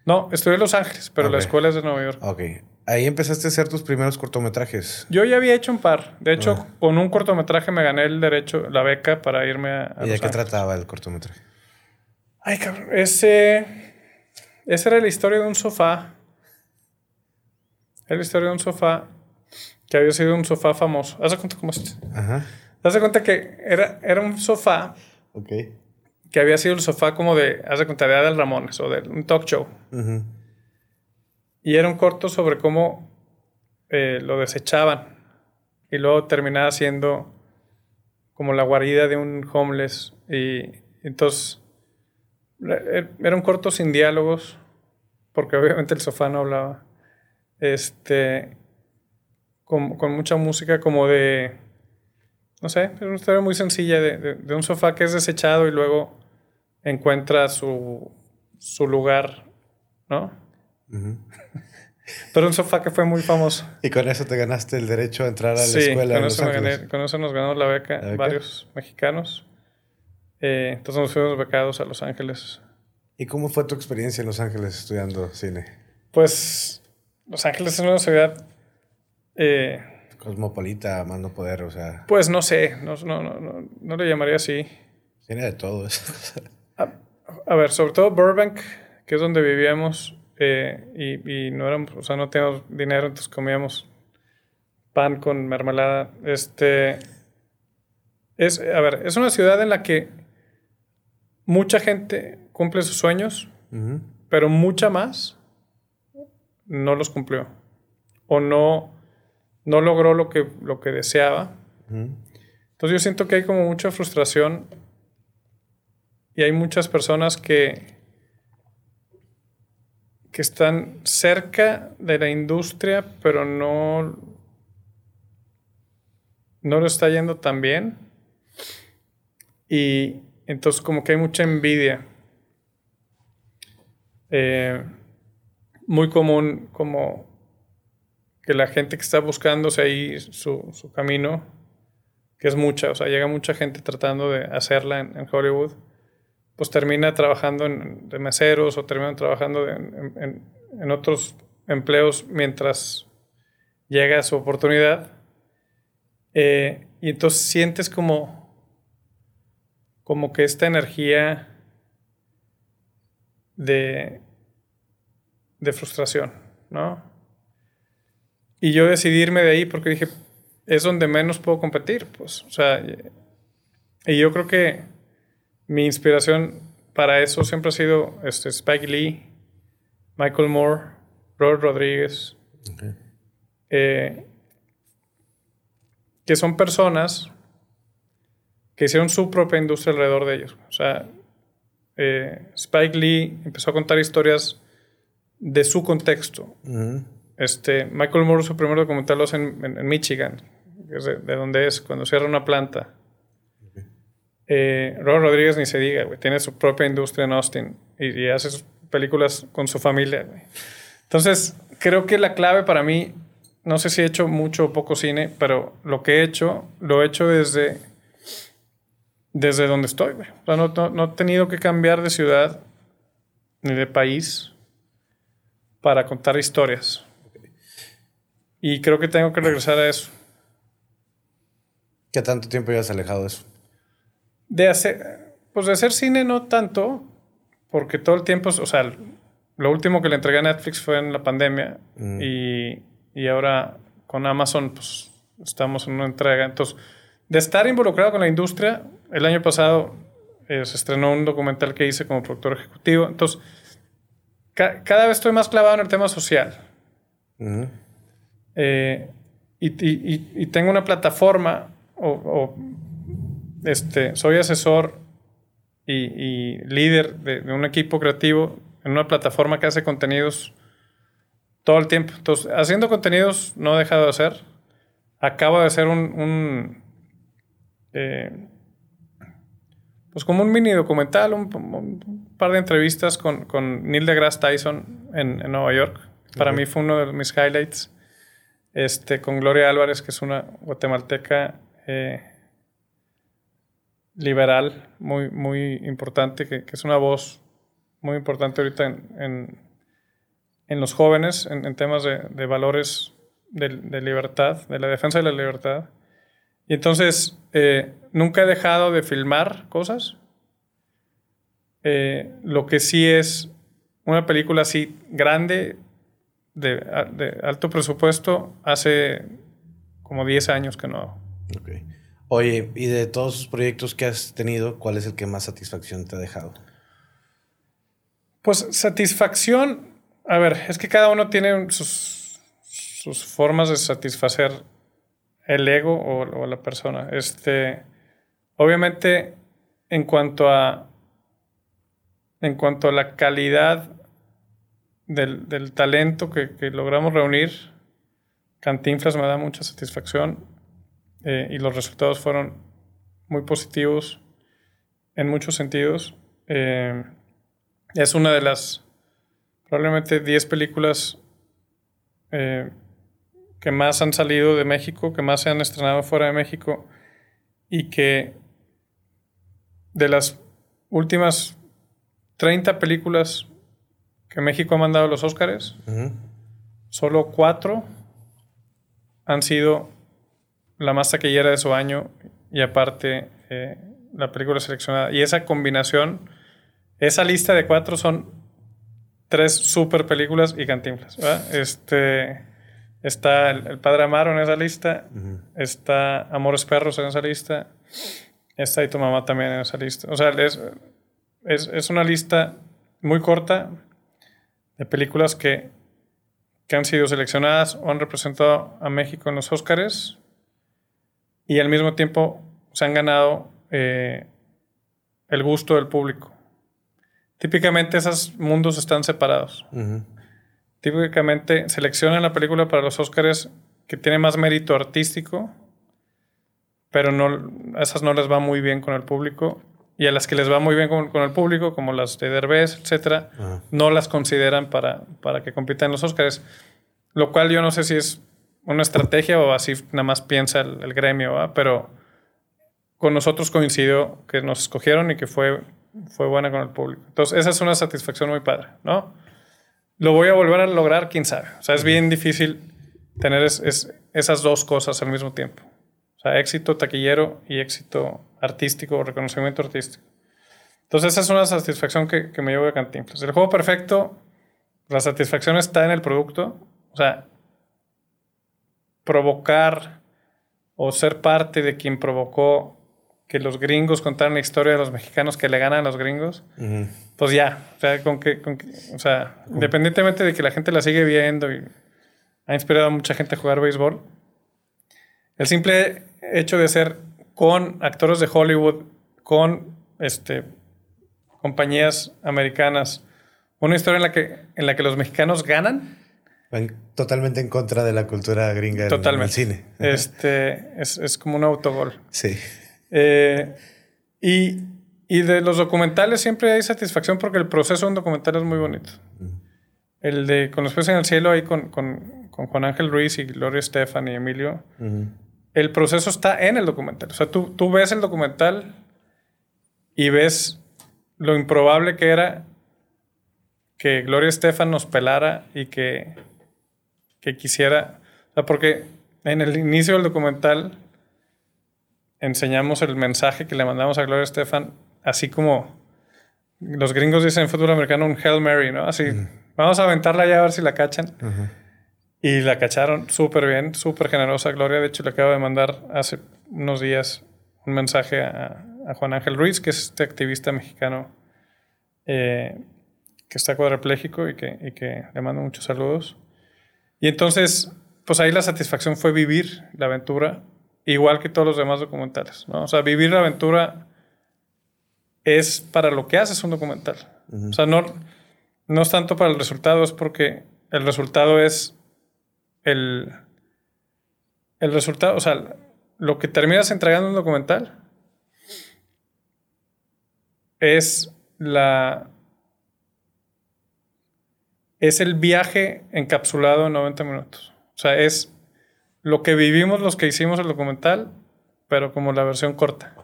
No, estudié en Los Ángeles, pero la escuela es de Nueva York. Ok. Ahí empezaste a hacer tus primeros cortometrajes. Yo ya había hecho un par. De hecho, con un cortometraje me gané el derecho, la beca para irme a. ¿Y de qué trataba el cortometraje? Ay, cabrón. Ese. Esa era la historia de un sofá. Era la historia de un sofá que había sido un sofá famoso. Haz de cuenta cómo es Ajá. Haz de cuenta que era, era un sofá. Ok. Que había sido el sofá como de, haz de cuenta, de Adel Ramones o de un talk show. Y era un corto sobre cómo eh, lo desechaban. Y luego terminaba siendo como la guarida de un homeless. Y entonces era un corto sin diálogos, porque obviamente el sofá no hablaba. Este, con, mucha música como de, no sé, es una historia muy sencilla de, un sofá que es desechado y luego encuentra su, su lugar, ¿no? Pero un sofá que fue muy famoso. Y con eso te ganaste el derecho a entrar a la escuela. Con, eso gané, con eso nos ganó la beca, varios mexicanos. Eh, entonces nos fuimos becados a Los Ángeles. ¿Y cómo fue tu experiencia en Los Ángeles estudiando cine? Pues Los Ángeles es una ciudad... Eh, Cosmopolita, más no poder, o sea... Pues no sé, no, no, no, no le llamaría así. Tiene de todo eso. a, ver, sobre todo Burbank, que es donde vivíamos, eh, y, no éramos, o sea, no teníamos dinero, entonces comíamos pan con mermelada. Este... Es, a ver, es una ciudad en la que mucha gente cumple sus sueños, pero mucha más no los cumplió. O no, no logró lo que, lo que deseaba. Entonces yo siento que hay como mucha frustración y hay muchas personas que, que están cerca de la industria, pero no, no lo está yendo tan bien. Y entonces como que hay mucha envidia. Eh, muy común como que la gente que está buscándose ahí su, camino, que es mucha, o sea, llega mucha gente tratando de hacerla en, Hollywood, pues termina trabajando en, de meseros o termina trabajando en, otros empleos mientras llega su oportunidad. Eh, y entonces sientes como como que esta energía de, de frustración, ¿no? Y yo decidí irme de ahí porque dije, es donde menos puedo competir, pues, o sea, y yo creo que mi inspiración para eso siempre ha sido este, Spike Lee, Michael Moore, Robert Rodríguez, eh, que son personas que hicieron su propia industria alrededor de ellos. O sea, eh, Spike Lee empezó a contar historias de su contexto. este, Michael Moore, su primer documental lo hace en, Michigan, de, donde es, cuando cierra una planta. Eh, Robert Rodríguez ni se diga, güey, tiene su propia industria en Austin y, hace sus películas con su familia. Entonces, creo que la clave para mí, no sé si he hecho mucho o poco cine, pero lo que he hecho, lo he hecho desde desde donde estoy, güey. O sea, no, he tenido que cambiar de ciudad ni de país para contar historias. Y creo que tengo que regresar a eso. ¿Qué tanto tiempo has alejado de eso? De hacer, pues de hacer cine no tanto, porque todo el tiempo, o sea, lo último que le entregué a Netflix fue en la pandemia mm. y, y ahora con Amazon, pues estamos en una entrega. Entonces, de estar involucrado con la industria, el año pasado eh, se estrenó un documental que hice como productor ejecutivo. Entonces, cada vez estoy más clavado en el tema social. Eh, y, tengo una plataforma, o, este, soy asesor y, líder de, un equipo creativo en una plataforma que hace contenidos todo el tiempo. Entonces, haciendo contenidos no he dejado de hacer. Acabo de hacer un, eh, pues como un mini documental, un, par de entrevistas con, con, Neil deGrasse Tyson en, Nueva York. Para mí fue uno de mis highlights. Este, con Gloria Álvarez, que es una guatemalteca eh, liberal muy, muy importante, que, es una voz muy importante ahorita en, en, los jóvenes, en, temas de, de valores de, de, libertad, de la defensa de la libertad. Y entonces, eh, nunca he dejado de filmar cosas. Eh, lo que sí es una película así grande, de, alto presupuesto, hace como 10 años que no hago. Oye, y de todos los proyectos que has tenido, ¿cuál es el que más satisfacción te ha dejado? Pues satisfacción, a ver, es que cada uno tiene sus, sus formas de satisfacer el ego o, la persona. Este, obviamente, en cuanto a en cuanto a la calidad del, talento que, logramos reunir, Cantinflas me da mucha satisfacción eh, y los resultados fueron muy positivos en muchos sentidos. Eh, es una de las probablemente 10 películas eh, que más han salido de México, que más se han estrenado fuera de México y que de las últimas 30 películas que México ha mandado a los Óscares, solo cuatro han sido la más taquillera de su año y aparte eh, la película seleccionada. Y esa combinación, esa lista de cuatro son tres super películas y cantinflas. Este, está el, Padre Amaro en esa lista, está Amores Perros en esa lista, está y tu mamá también en esa lista. O sea, es, es, una lista muy corta de películas que, que han sido seleccionadas o han representado a México en los Óscares y al mismo tiempo se han ganado eh, el gusto del público. Típicamente esos mundos están separados. Típicamente seleccionan la película para los Óscares que tiene más mérito artístico, pero no, esas no les va muy bien con el público. Y a las que les va muy bien con, el público, como las de Derbez, etc., no las consideran para, para que compitan en los Óscares. Lo cual yo no sé si es una estrategia o así nada más piensa el, gremio, pero con nosotros coincidió que nos escogieron y que fue, fue buena con el público. Entonces, esa es una satisfacción muy padre, ¿no? Lo voy a volver a lograr, quién sabe. O sea, es bien difícil tener esas dos cosas al mismo tiempo. O sea, éxito taquillero y éxito artístico, reconocimiento artístico. Entonces, esa es una satisfacción que, que me llevo de Cantinflas. El juego perfecto, la satisfacción está en el producto. O sea, provocar o ser parte de quien provocó que los gringos contaran la historia de los mexicanos que le ganan a los gringos, pues ya, o sea, con que, o sea, independientemente de que la gente la sigue viendo y ha inspirado a mucha gente a jugar béisbol, el simple hecho de ser con actores de Hollywood, con este, compañías americanas, una historia en la que, en la que los mexicanos ganan, totalmente en contra de la cultura gringa del cine. Este, es, como un autogol. Sí. Eh, y, de los documentales siempre hay satisfacción porque el proceso de un documental es muy bonito. El de Con los peces en el cielo ahí con, Juan Ángel Ruiz y Gloria Estefan y Emilio. El proceso está en el documental. O sea, tú, tú ves el documental y ves lo improbable que era que Gloria Estefan nos pelara y que que quisiera, o sea, porque en el inicio del documental enseñamos el mensaje que le mandamos a Gloria Estefan, así como los gringos dicen en fútbol americano un Hail Mary, ¿no? Así, vamos a aventarla ya a ver si la cachan. Y la cacharon súper bien, súper generosa Gloria. De hecho, le acabo de mandar hace unos días un mensaje a, Juan Ángel Ruiz, que es este activista mexicano eh, que está cuadrapléjico y que, y que le mando muchos saludos. Y entonces, pues ahí la satisfacción fue vivir la aventura, igual que todos los demás documentales. ¿no? O sea, vivir la aventura es para lo que haces un documental. O sea, no, no es tanto para el resultado, es porque el resultado es el, el resultado, o sea, lo que terminas entregando un documental es la es el viaje encapsulado en 90 minutos. O sea, es lo que vivimos los que hicimos el documental, pero como la versión corta.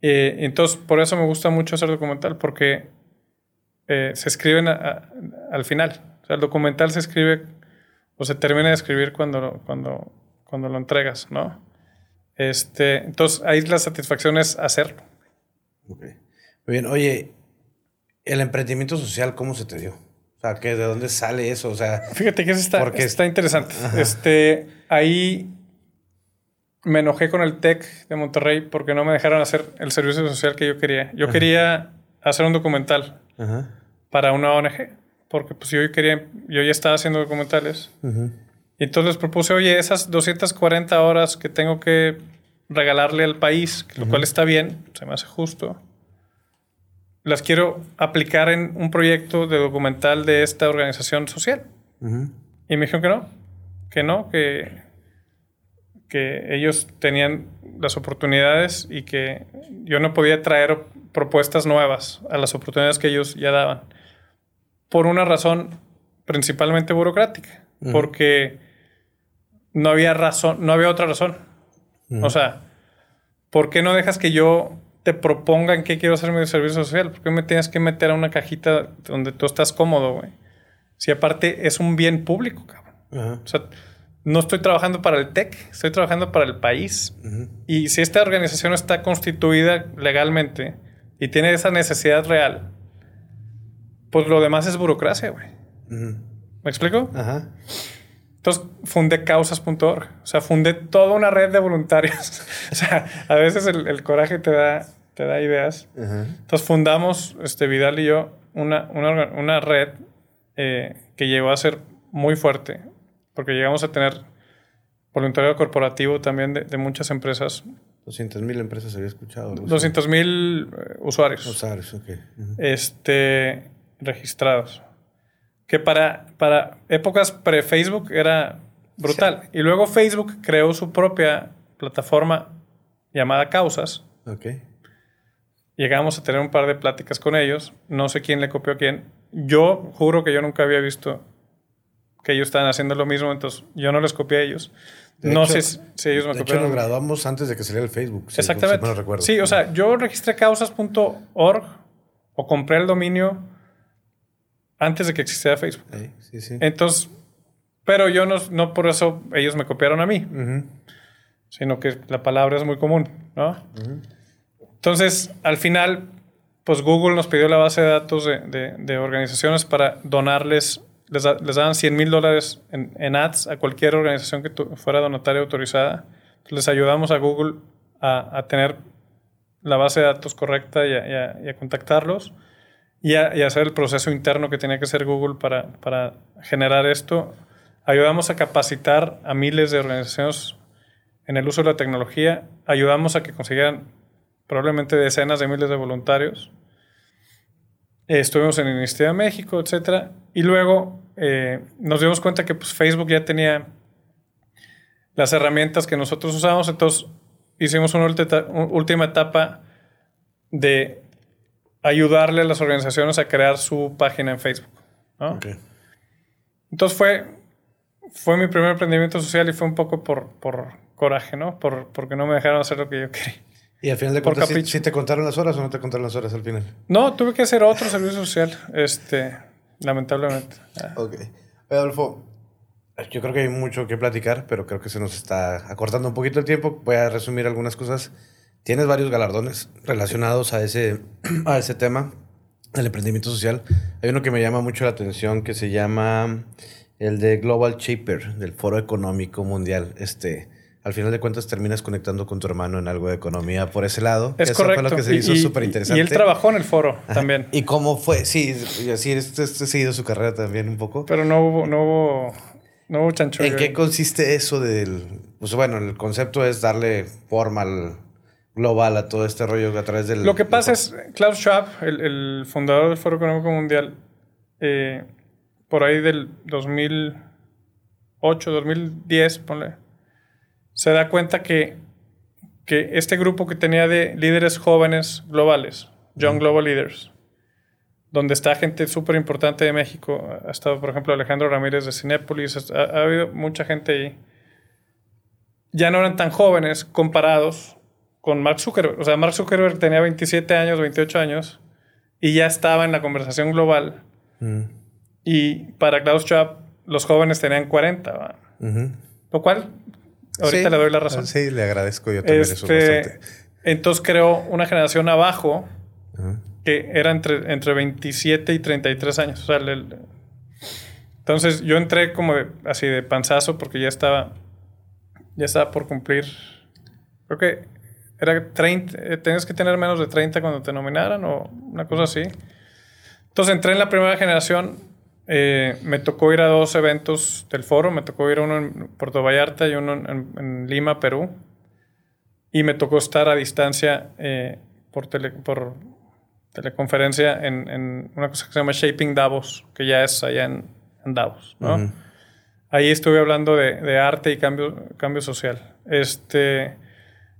Eh, entonces, por eso me gusta mucho hacer documental, porque eh, se escriben al final. O sea, el documental se escribe o se termina de escribir cuando, cuando, cuando lo entregas, ¿no? Este, entonces, ahí la satisfacción es hacerlo. Muy bien. Oye, ¿el emprendimiento social cómo se te dio? O sea, ¿de dónde sale eso? O sea, fíjate que eso está, porque... está interesante. Este, ahí me enojé con el TEC de Monterrey porque no me dejaron hacer el servicio social que yo quería. Yo quería hacer un documental para una ONG, porque pues yo quería, yo ya estaba haciendo documentales. Y entonces les propuse, oye, esas 240 horas que tengo que regalarle al país, lo cual está bien, se me hace justo las quiero aplicar en un proyecto de documental de esta organización social. Y me dijeron que no, que no, que, que ellos tenían las oportunidades y que yo no podía traer propuestas nuevas a las oportunidades que ellos ya daban. Por una razón principalmente burocrática, porque no había razón, no había otra razón. O sea, ¿por qué no dejas que yo te proponga en qué quiero hacer mi servicio social? ¿Por qué me tienes que meter a una cajita donde tú estás cómodo, güey? Si aparte es un bien público, cabrón. O sea, no estoy trabajando para el TEC, estoy trabajando para el país. Y si esta organización está constituida legalmente y tiene esa necesidad real, pues lo demás es burocracia, güey. ¿Me explico? Ajá. Entonces fundé causas.org. O sea, fundé toda una red de voluntarios. o sea, a veces el, coraje te da, te da ideas. Entonces fundamos, este, Vidal y yo, una, una, red eh, que llegó a ser muy fuerte porque llegamos a tener voluntariado corporativo también de, muchas empresas. 200 mil empresas había escuchado. 200 mil eh, usuarios. Usuarios, ok. Este, registrados. Que para, para épocas pre-Facebook era brutal. Y luego Facebook creó su propia plataforma llamada Causas. Ok. Llegamos a tener un par de pláticas con ellos. No sé quién le copió a quién. Yo juro que yo nunca había visto que ellos estaban haciendo lo mismo, entonces yo no les copié a ellos. no sé si, ellos me de Hecho, lo graduamos antes de que saliera el Facebook. Exactamente. no recuerdo. Sí, o sea, yo registré causas.org o compré el dominio antes de que existiera Facebook. Sí, sí, Entonces, pero yo no, no por eso ellos me copiaron a mí, sino que la palabra es muy común, ¿no? Entonces, al final, pues Google nos pidió la base de datos de, de organizaciones para donarles les, daban 100 mil dólares en, ads a cualquier organización que fuera donataria autorizada. les ayudamos a Google a, tener la base de datos correcta y a, contactarlos y, a, hacer el proceso interno que tenía que hacer Google para, para generar esto. Ayudamos a capacitar a miles de organizaciones en el uso de la tecnología. Ayudamos a que consiguieran probablemente decenas de miles de voluntarios estuvimos en el Ministerio de México, etc. Y luego eh, nos dimos cuenta que pues, Facebook ya tenía las herramientas que nosotros usábamos, entonces hicimos una última etapa de ayudarle a las organizaciones a crear su página en Facebook. Entonces fue, fue mi primer emprendimiento social y fue un poco por, por coraje, ¿no? Por, porque no me dejaron hacer lo que yo quería. ¿Y al final de cuentas ¿sí, te contaron las horas o no te contaron las horas al final? No, tuve que hacer otro servicio social, este, lamentablemente. Ok. Adolfo, yo creo que hay mucho que platicar, pero creo que se nos está acortando un poquito el tiempo. Voy a resumir algunas cosas. Tienes varios galardones relacionados a ese, a ese tema, el emprendimiento social. Hay uno que me llama mucho la atención que se llama el de Global Shaper, del Foro Económico Mundial. Este, al final de cuentas terminas conectando con tu hermano en algo de economía por ese lado. Es correcto. Fue lo que se hizo súper interesante. Y él trabajó en el foro también. ¿Y cómo fue? Sí, así he seguido su carrera también un poco. Pero no hubo, no hubo, no hubo ¿En qué consiste eso del...? Pues bueno, el concepto es darle forma al global a todo este rollo a través del... Lo que pasa es, Klaus Schwab, el, fundador del Foro Económico Mundial, eh, por ahí del 2008, 2010, ponle se da cuenta que, que este grupo que tenía de líderes jóvenes globales, Young Global Leaders, donde está gente súper importante de México, ha estado, por ejemplo, Alejandro Ramírez de Cinépolis, ha, habido mucha gente ahí, ya no eran tan jóvenes comparados con Mark Zuckerberg. O sea, Mark Zuckerberg tenía 27 años, 28 años, y ya estaba en la conversación global. Mm. Y para Klaus Schwab, los jóvenes tenían 40. Lo cual Ahorita le doy la razón. Sí, le agradezco yo también eso este, bastante. Entonces creó una generación abajo que era entre, entre 27 y 33 años. entonces yo entré como así de panzazo porque ya estaba, ya estaba por cumplir. Creo que era 30, eh, tenías que tener menos de 30 cuando te nominaran o una cosa así. Entonces entré en la primera generación eh, me tocó ir a dos eventos del foro. Me tocó ir a uno en Puerto Vallarta y uno en, Lima, Perú. Y me tocó estar a distancia eh, por, por teleconferencia en, una cosa que se llama Shaping Davos, que ya es allá en, Davos. Ahí estuve hablando de, arte y cambio, cambio social. Este,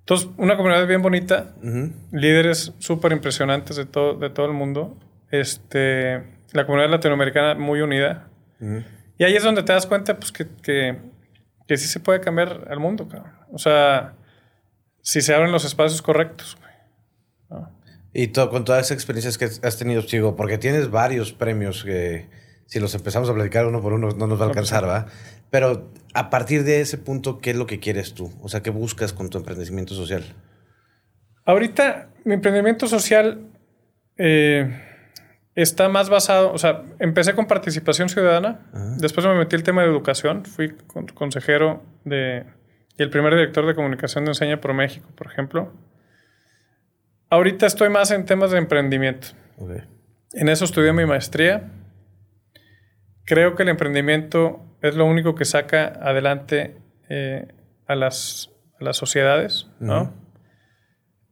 entonces, una comunidad bien bonita, líderes súper impresionantes de todo, de todo el mundo. Este, la comunidad latinoamericana muy unida. Y ahí es donde te das cuenta pues, que, que, que sí se puede cambiar el mundo, cabrón. O sea, si se abren los espacios correctos. Y con todas esas experiencias que has tenido, Chigo, porque tienes varios premios que si los empezamos a platicar uno por uno no nos va a alcanzar, ¿va? Pero a partir de ese punto, ¿qué es lo que quieres tú? O sea, ¿qué buscas con tu emprendimiento social? Ahorita mi emprendimiento social eh, está más basado, o sea, empecé con participación ciudadana, después me metí el tema de educación, fui consejero de, y el primer director de comunicación de Enseña por México, por ejemplo. Ahorita estoy más en temas de emprendimiento. En eso estudié mi maestría. Creo que el emprendimiento es lo único que saca adelante eh, a, las, las, sociedades. ¿no?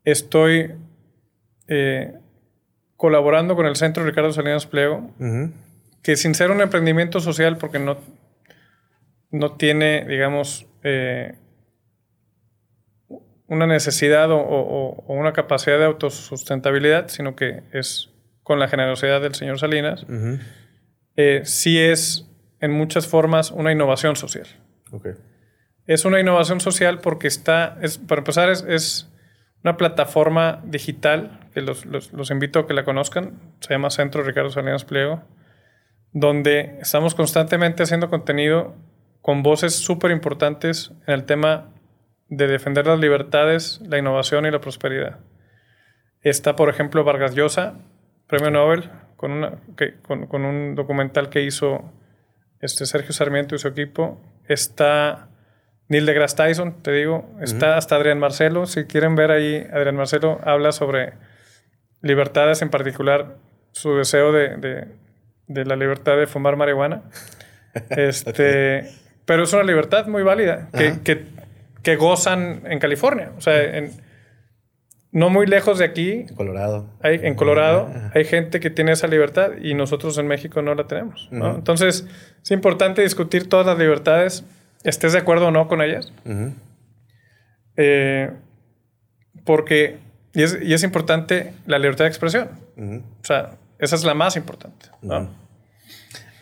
Estoy eh, colaborando con el Centro Ricardo Salinas Pliego, que sin ser un emprendimiento social, porque no, no tiene, digamos, eh, una necesidad o, una capacidad de autosustentabilidad, sino que es con la generosidad del señor Salinas, eh, sí es en muchas formas una innovación social. Es una innovación social porque está, es, para empezar, es, una plataforma digital que los, los, invito a que la conozcan. Se llama Centro Ricardo Salinas Pliego, donde estamos constantemente haciendo contenido con voces súper importantes en el tema de defender las libertades, la innovación y la prosperidad. Está, por ejemplo, Vargas Llosa, premio Nobel, con, una, con, un documental que hizo este Sergio Sarmiento y su equipo. Está Neil deGrasse Tyson, te digo. Está hasta Adrián Marcelo. Si quieren ver ahí, Adrián Marcelo habla sobre libertades, en particular su deseo de, la libertad de fumar marihuana. Este, Pero es una libertad muy válida que, que que gozan en California. O sea, en, no muy lejos de aquí. En Colorado. Hay, en Colorado hay gente que tiene esa libertad y nosotros en México no la tenemos. Entonces, es importante discutir todas las libertades, estés de acuerdo o no con ellas. Eh, porque, y es, y es, importante la libertad de expresión. O sea, esa es la más importante.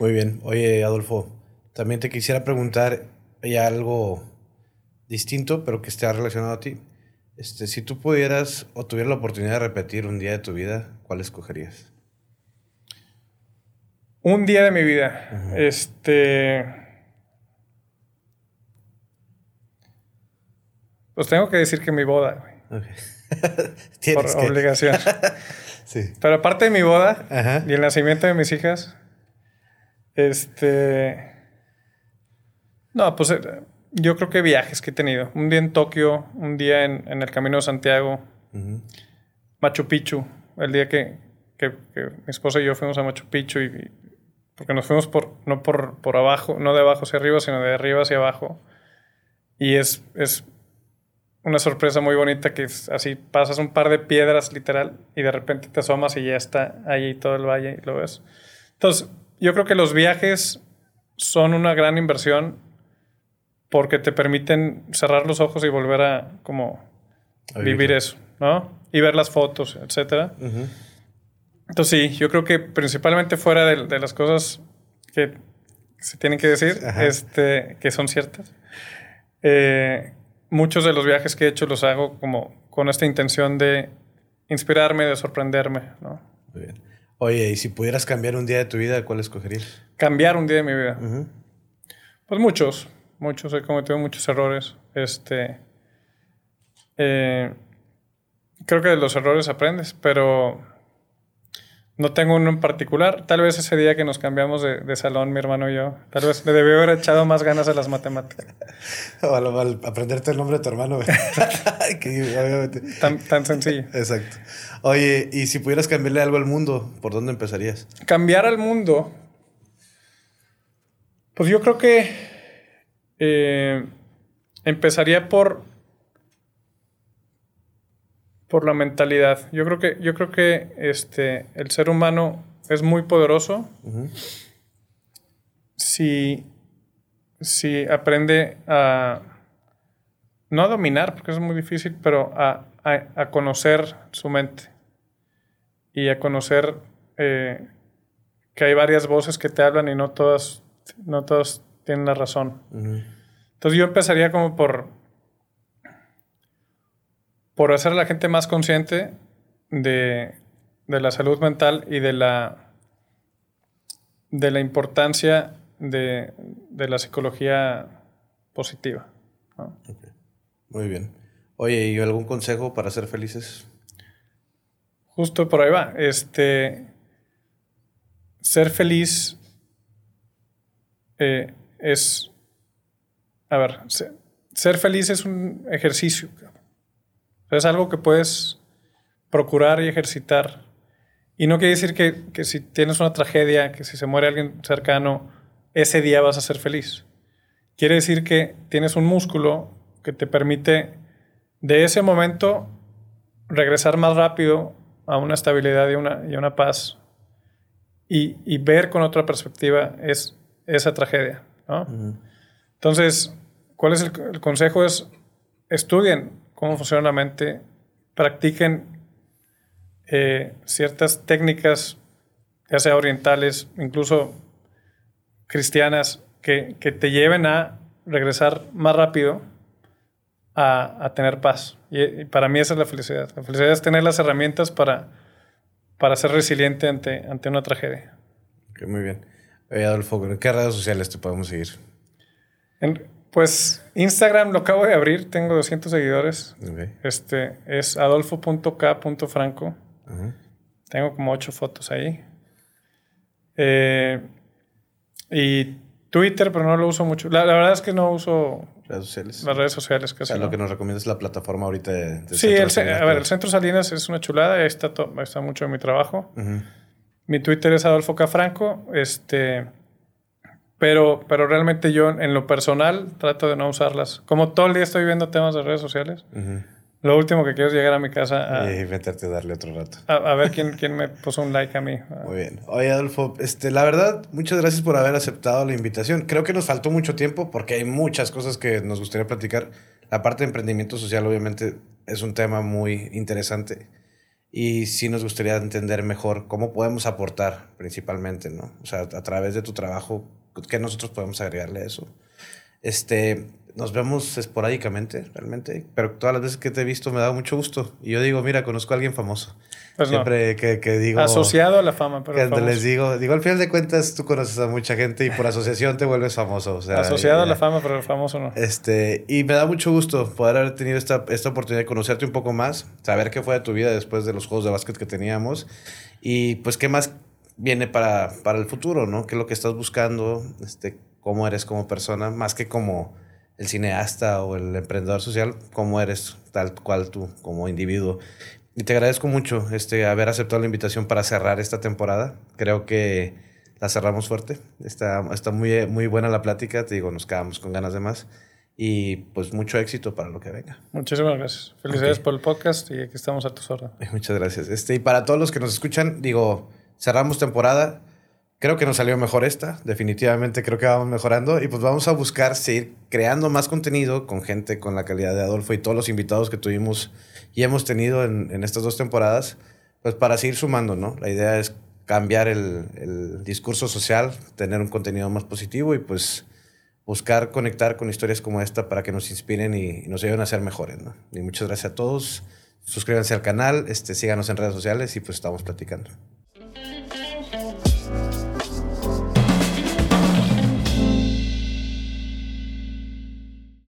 Muy bien. Oye, Adolfo, también te quisiera preguntar ya algo distinto, pero que esté relacionado a ti. Este, si tú pudieras o tuvieras la oportunidad de repetir un día de tu vida, ¿cuál escogerías? Un día de mi vida. Este. Pues tengo que decir que mi boda, güey. Por obligación. sí. Pero aparte de mi boda y el nacimiento de mis hijas, este. No, pues eh, yo creo que viajes que he tenido. Un día en Tokio, un día en, el Camino de Santiago, Machu Picchu, el día que, mi esposa y yo fuimos a Machu Picchu y, porque nos fuimos por, no por, por abajo, no de abajo hacia arriba, sino de arriba hacia abajo. Y es, es una sorpresa muy bonita que así pasas un par de piedras literal y de repente te asomas y ya está ahí todo el valle y lo ves. Entonces, yo creo que los viajes son una gran inversión porque te permiten cerrar los ojos y volver a como vivir eso, ¿no? Y ver las fotos, etcétera. Entonces sí, yo creo que principalmente fuera de, las cosas que se tienen que decir, este, que son ciertas, eh, muchos de los viajes que he hecho los hago como con esta intención de inspirarme, de sorprenderme, ¿no? Muy bien. Oye, y si pudieras cambiar un día de tu vida, ¿cuál escogerías? Cambiar un día de mi vida. Pues muchos muchos, he cometido muchos errores. Este, eh, creo que de los errores aprendes, pero no tengo uno en particular. Tal vez ese día que nos cambiamos de, salón, mi hermano y yo, tal vez le debió haber echado más ganas a las matemáticas. o al, aprenderte el nombre de tu hermano. tan, tan sencillo. Exacto. Oye, y si pudieras cambiarle algo al mundo, ¿por dónde empezarías? Cambiar al mundo. Pues yo creo que eh, empezaría por, por la mentalidad. Yo creo que, yo creo que este, el ser humano es muy poderoso si, si aprende a, no a dominar, porque es muy difícil, pero a, conocer su mente y a conocer eh, que hay varias voces que te hablan y no todas no todos tienen la razón. Entonces yo empezaría como por, por hacer a la gente más consciente de, la salud mental y de la, de la importancia de, la psicología positiva. Muy bien. Oye, ¿y algún consejo para ser felices? Justo por ahí va. Este, ser feliz eh, es, a ver, ser, feliz es un ejercicio. Es algo que puedes procurar y ejercitar. Y no quiere decir que, que si tienes una tragedia, que si se muere alguien cercano, ese día vas a ser feliz. Quiere decir que tienes un músculo que te permite de ese momento regresar más rápido a una estabilidad y una, y una paz y, ver con otra perspectiva es esa tragedia. Entonces, ¿cuál es el, consejo? Es estudien cómo funciona la mente, practiquen eh, ciertas técnicas, ya sea orientales, incluso cristianas, que, te lleven a regresar más rápido a, tener paz. y, para mí esa es la felicidad. La felicidad es tener las herramientas para para ser resiliente ante, ante una tragedia. muy bien. Adolfo, ¿en qué redes sociales te podemos seguir? pues Instagram lo acabo de abrir, tengo 200 seguidores. Este es adolfo.k.franco. Tengo como 8 fotos ahí. Eh, y Twitter, pero no lo uso mucho. La, verdad es que no uso redes sociales. Las redes sociales casi. O sea, lo que nos recomiendas es la plataforma ahorita de, Sí, el, a ver, el Centro Salinas es una chulada, ahí está, está mucho de mi trabajo. Mi Twitter es Adolfo Cafranco, este, pero, pero realmente yo en lo personal trato de no usarlas. Como todo el día estoy viendo temas de redes sociales, lo último que quiero es llegar a mi casa a, y meterte a darle otro rato. A, ver quién, quién, me puso un like a mí. Muy bien. Oye, Adolfo, este, la verdad, muchas gracias por haber aceptado la invitación. Creo que nos faltó mucho tiempo porque hay muchas cosas que nos gustaría platicar. La parte de emprendimiento social, obviamente, es un tema muy interesante. Y sí nos gustaría entender mejor cómo podemos aportar principalmente, ¿no? O sea, a través de tu trabajo, ¿qué nosotros podemos agregarle a eso? Este, nos vemos esporádicamente, realmente, pero todas las veces que te he visto me da mucho gusto. Y yo digo, mira, conozco a alguien famoso. Pues Siempre que, que, digo... Asociado a la fama, pero que les digo, digo, al final de cuentas tú conoces a mucha gente y por asociación te vuelves famoso. O sea, Asociado a la fama, pero famoso no. Este, y me da mucho gusto poder haber tenido esta, esta oportunidad de conocerte un poco más, saber qué fue de tu vida después de los juegos de básquet que teníamos y pues qué más viene para, para el futuro, ¿no? ¿Qué es lo que estás buscando? Este, ¿Cómo eres como persona? Más que como el cineasta o el emprendedor social, cómo eres tal cual tú como individuo. Y te agradezco mucho este, haber aceptado la invitación para cerrar esta temporada. Creo que la cerramos fuerte. Está, está muy, muy buena la plática. Te digo, nos quedamos con ganas de más. Y pues mucho éxito para lo que venga. Muchísimas gracias. Felicidades por el podcast y aquí estamos a tus órdenes. Muchas gracias. Este, y para todos los que nos escuchan, digo, cerramos temporada. Creo que nos salió mejor esta, definitivamente creo que vamos mejorando y pues vamos a buscar seguir creando más contenido con gente con la calidad de Adolfo y todos los invitados que tuvimos y hemos tenido en, estas dos temporadas, pues para seguir sumando, ¿no? La idea es cambiar el, discurso social, tener un contenido más positivo y pues buscar conectar con historias como esta para que nos inspiren y, nos ayuden a ser mejores, ¿no? Y muchas gracias a todos, suscríbanse al canal, este, síganos en redes sociales y pues estamos platicando.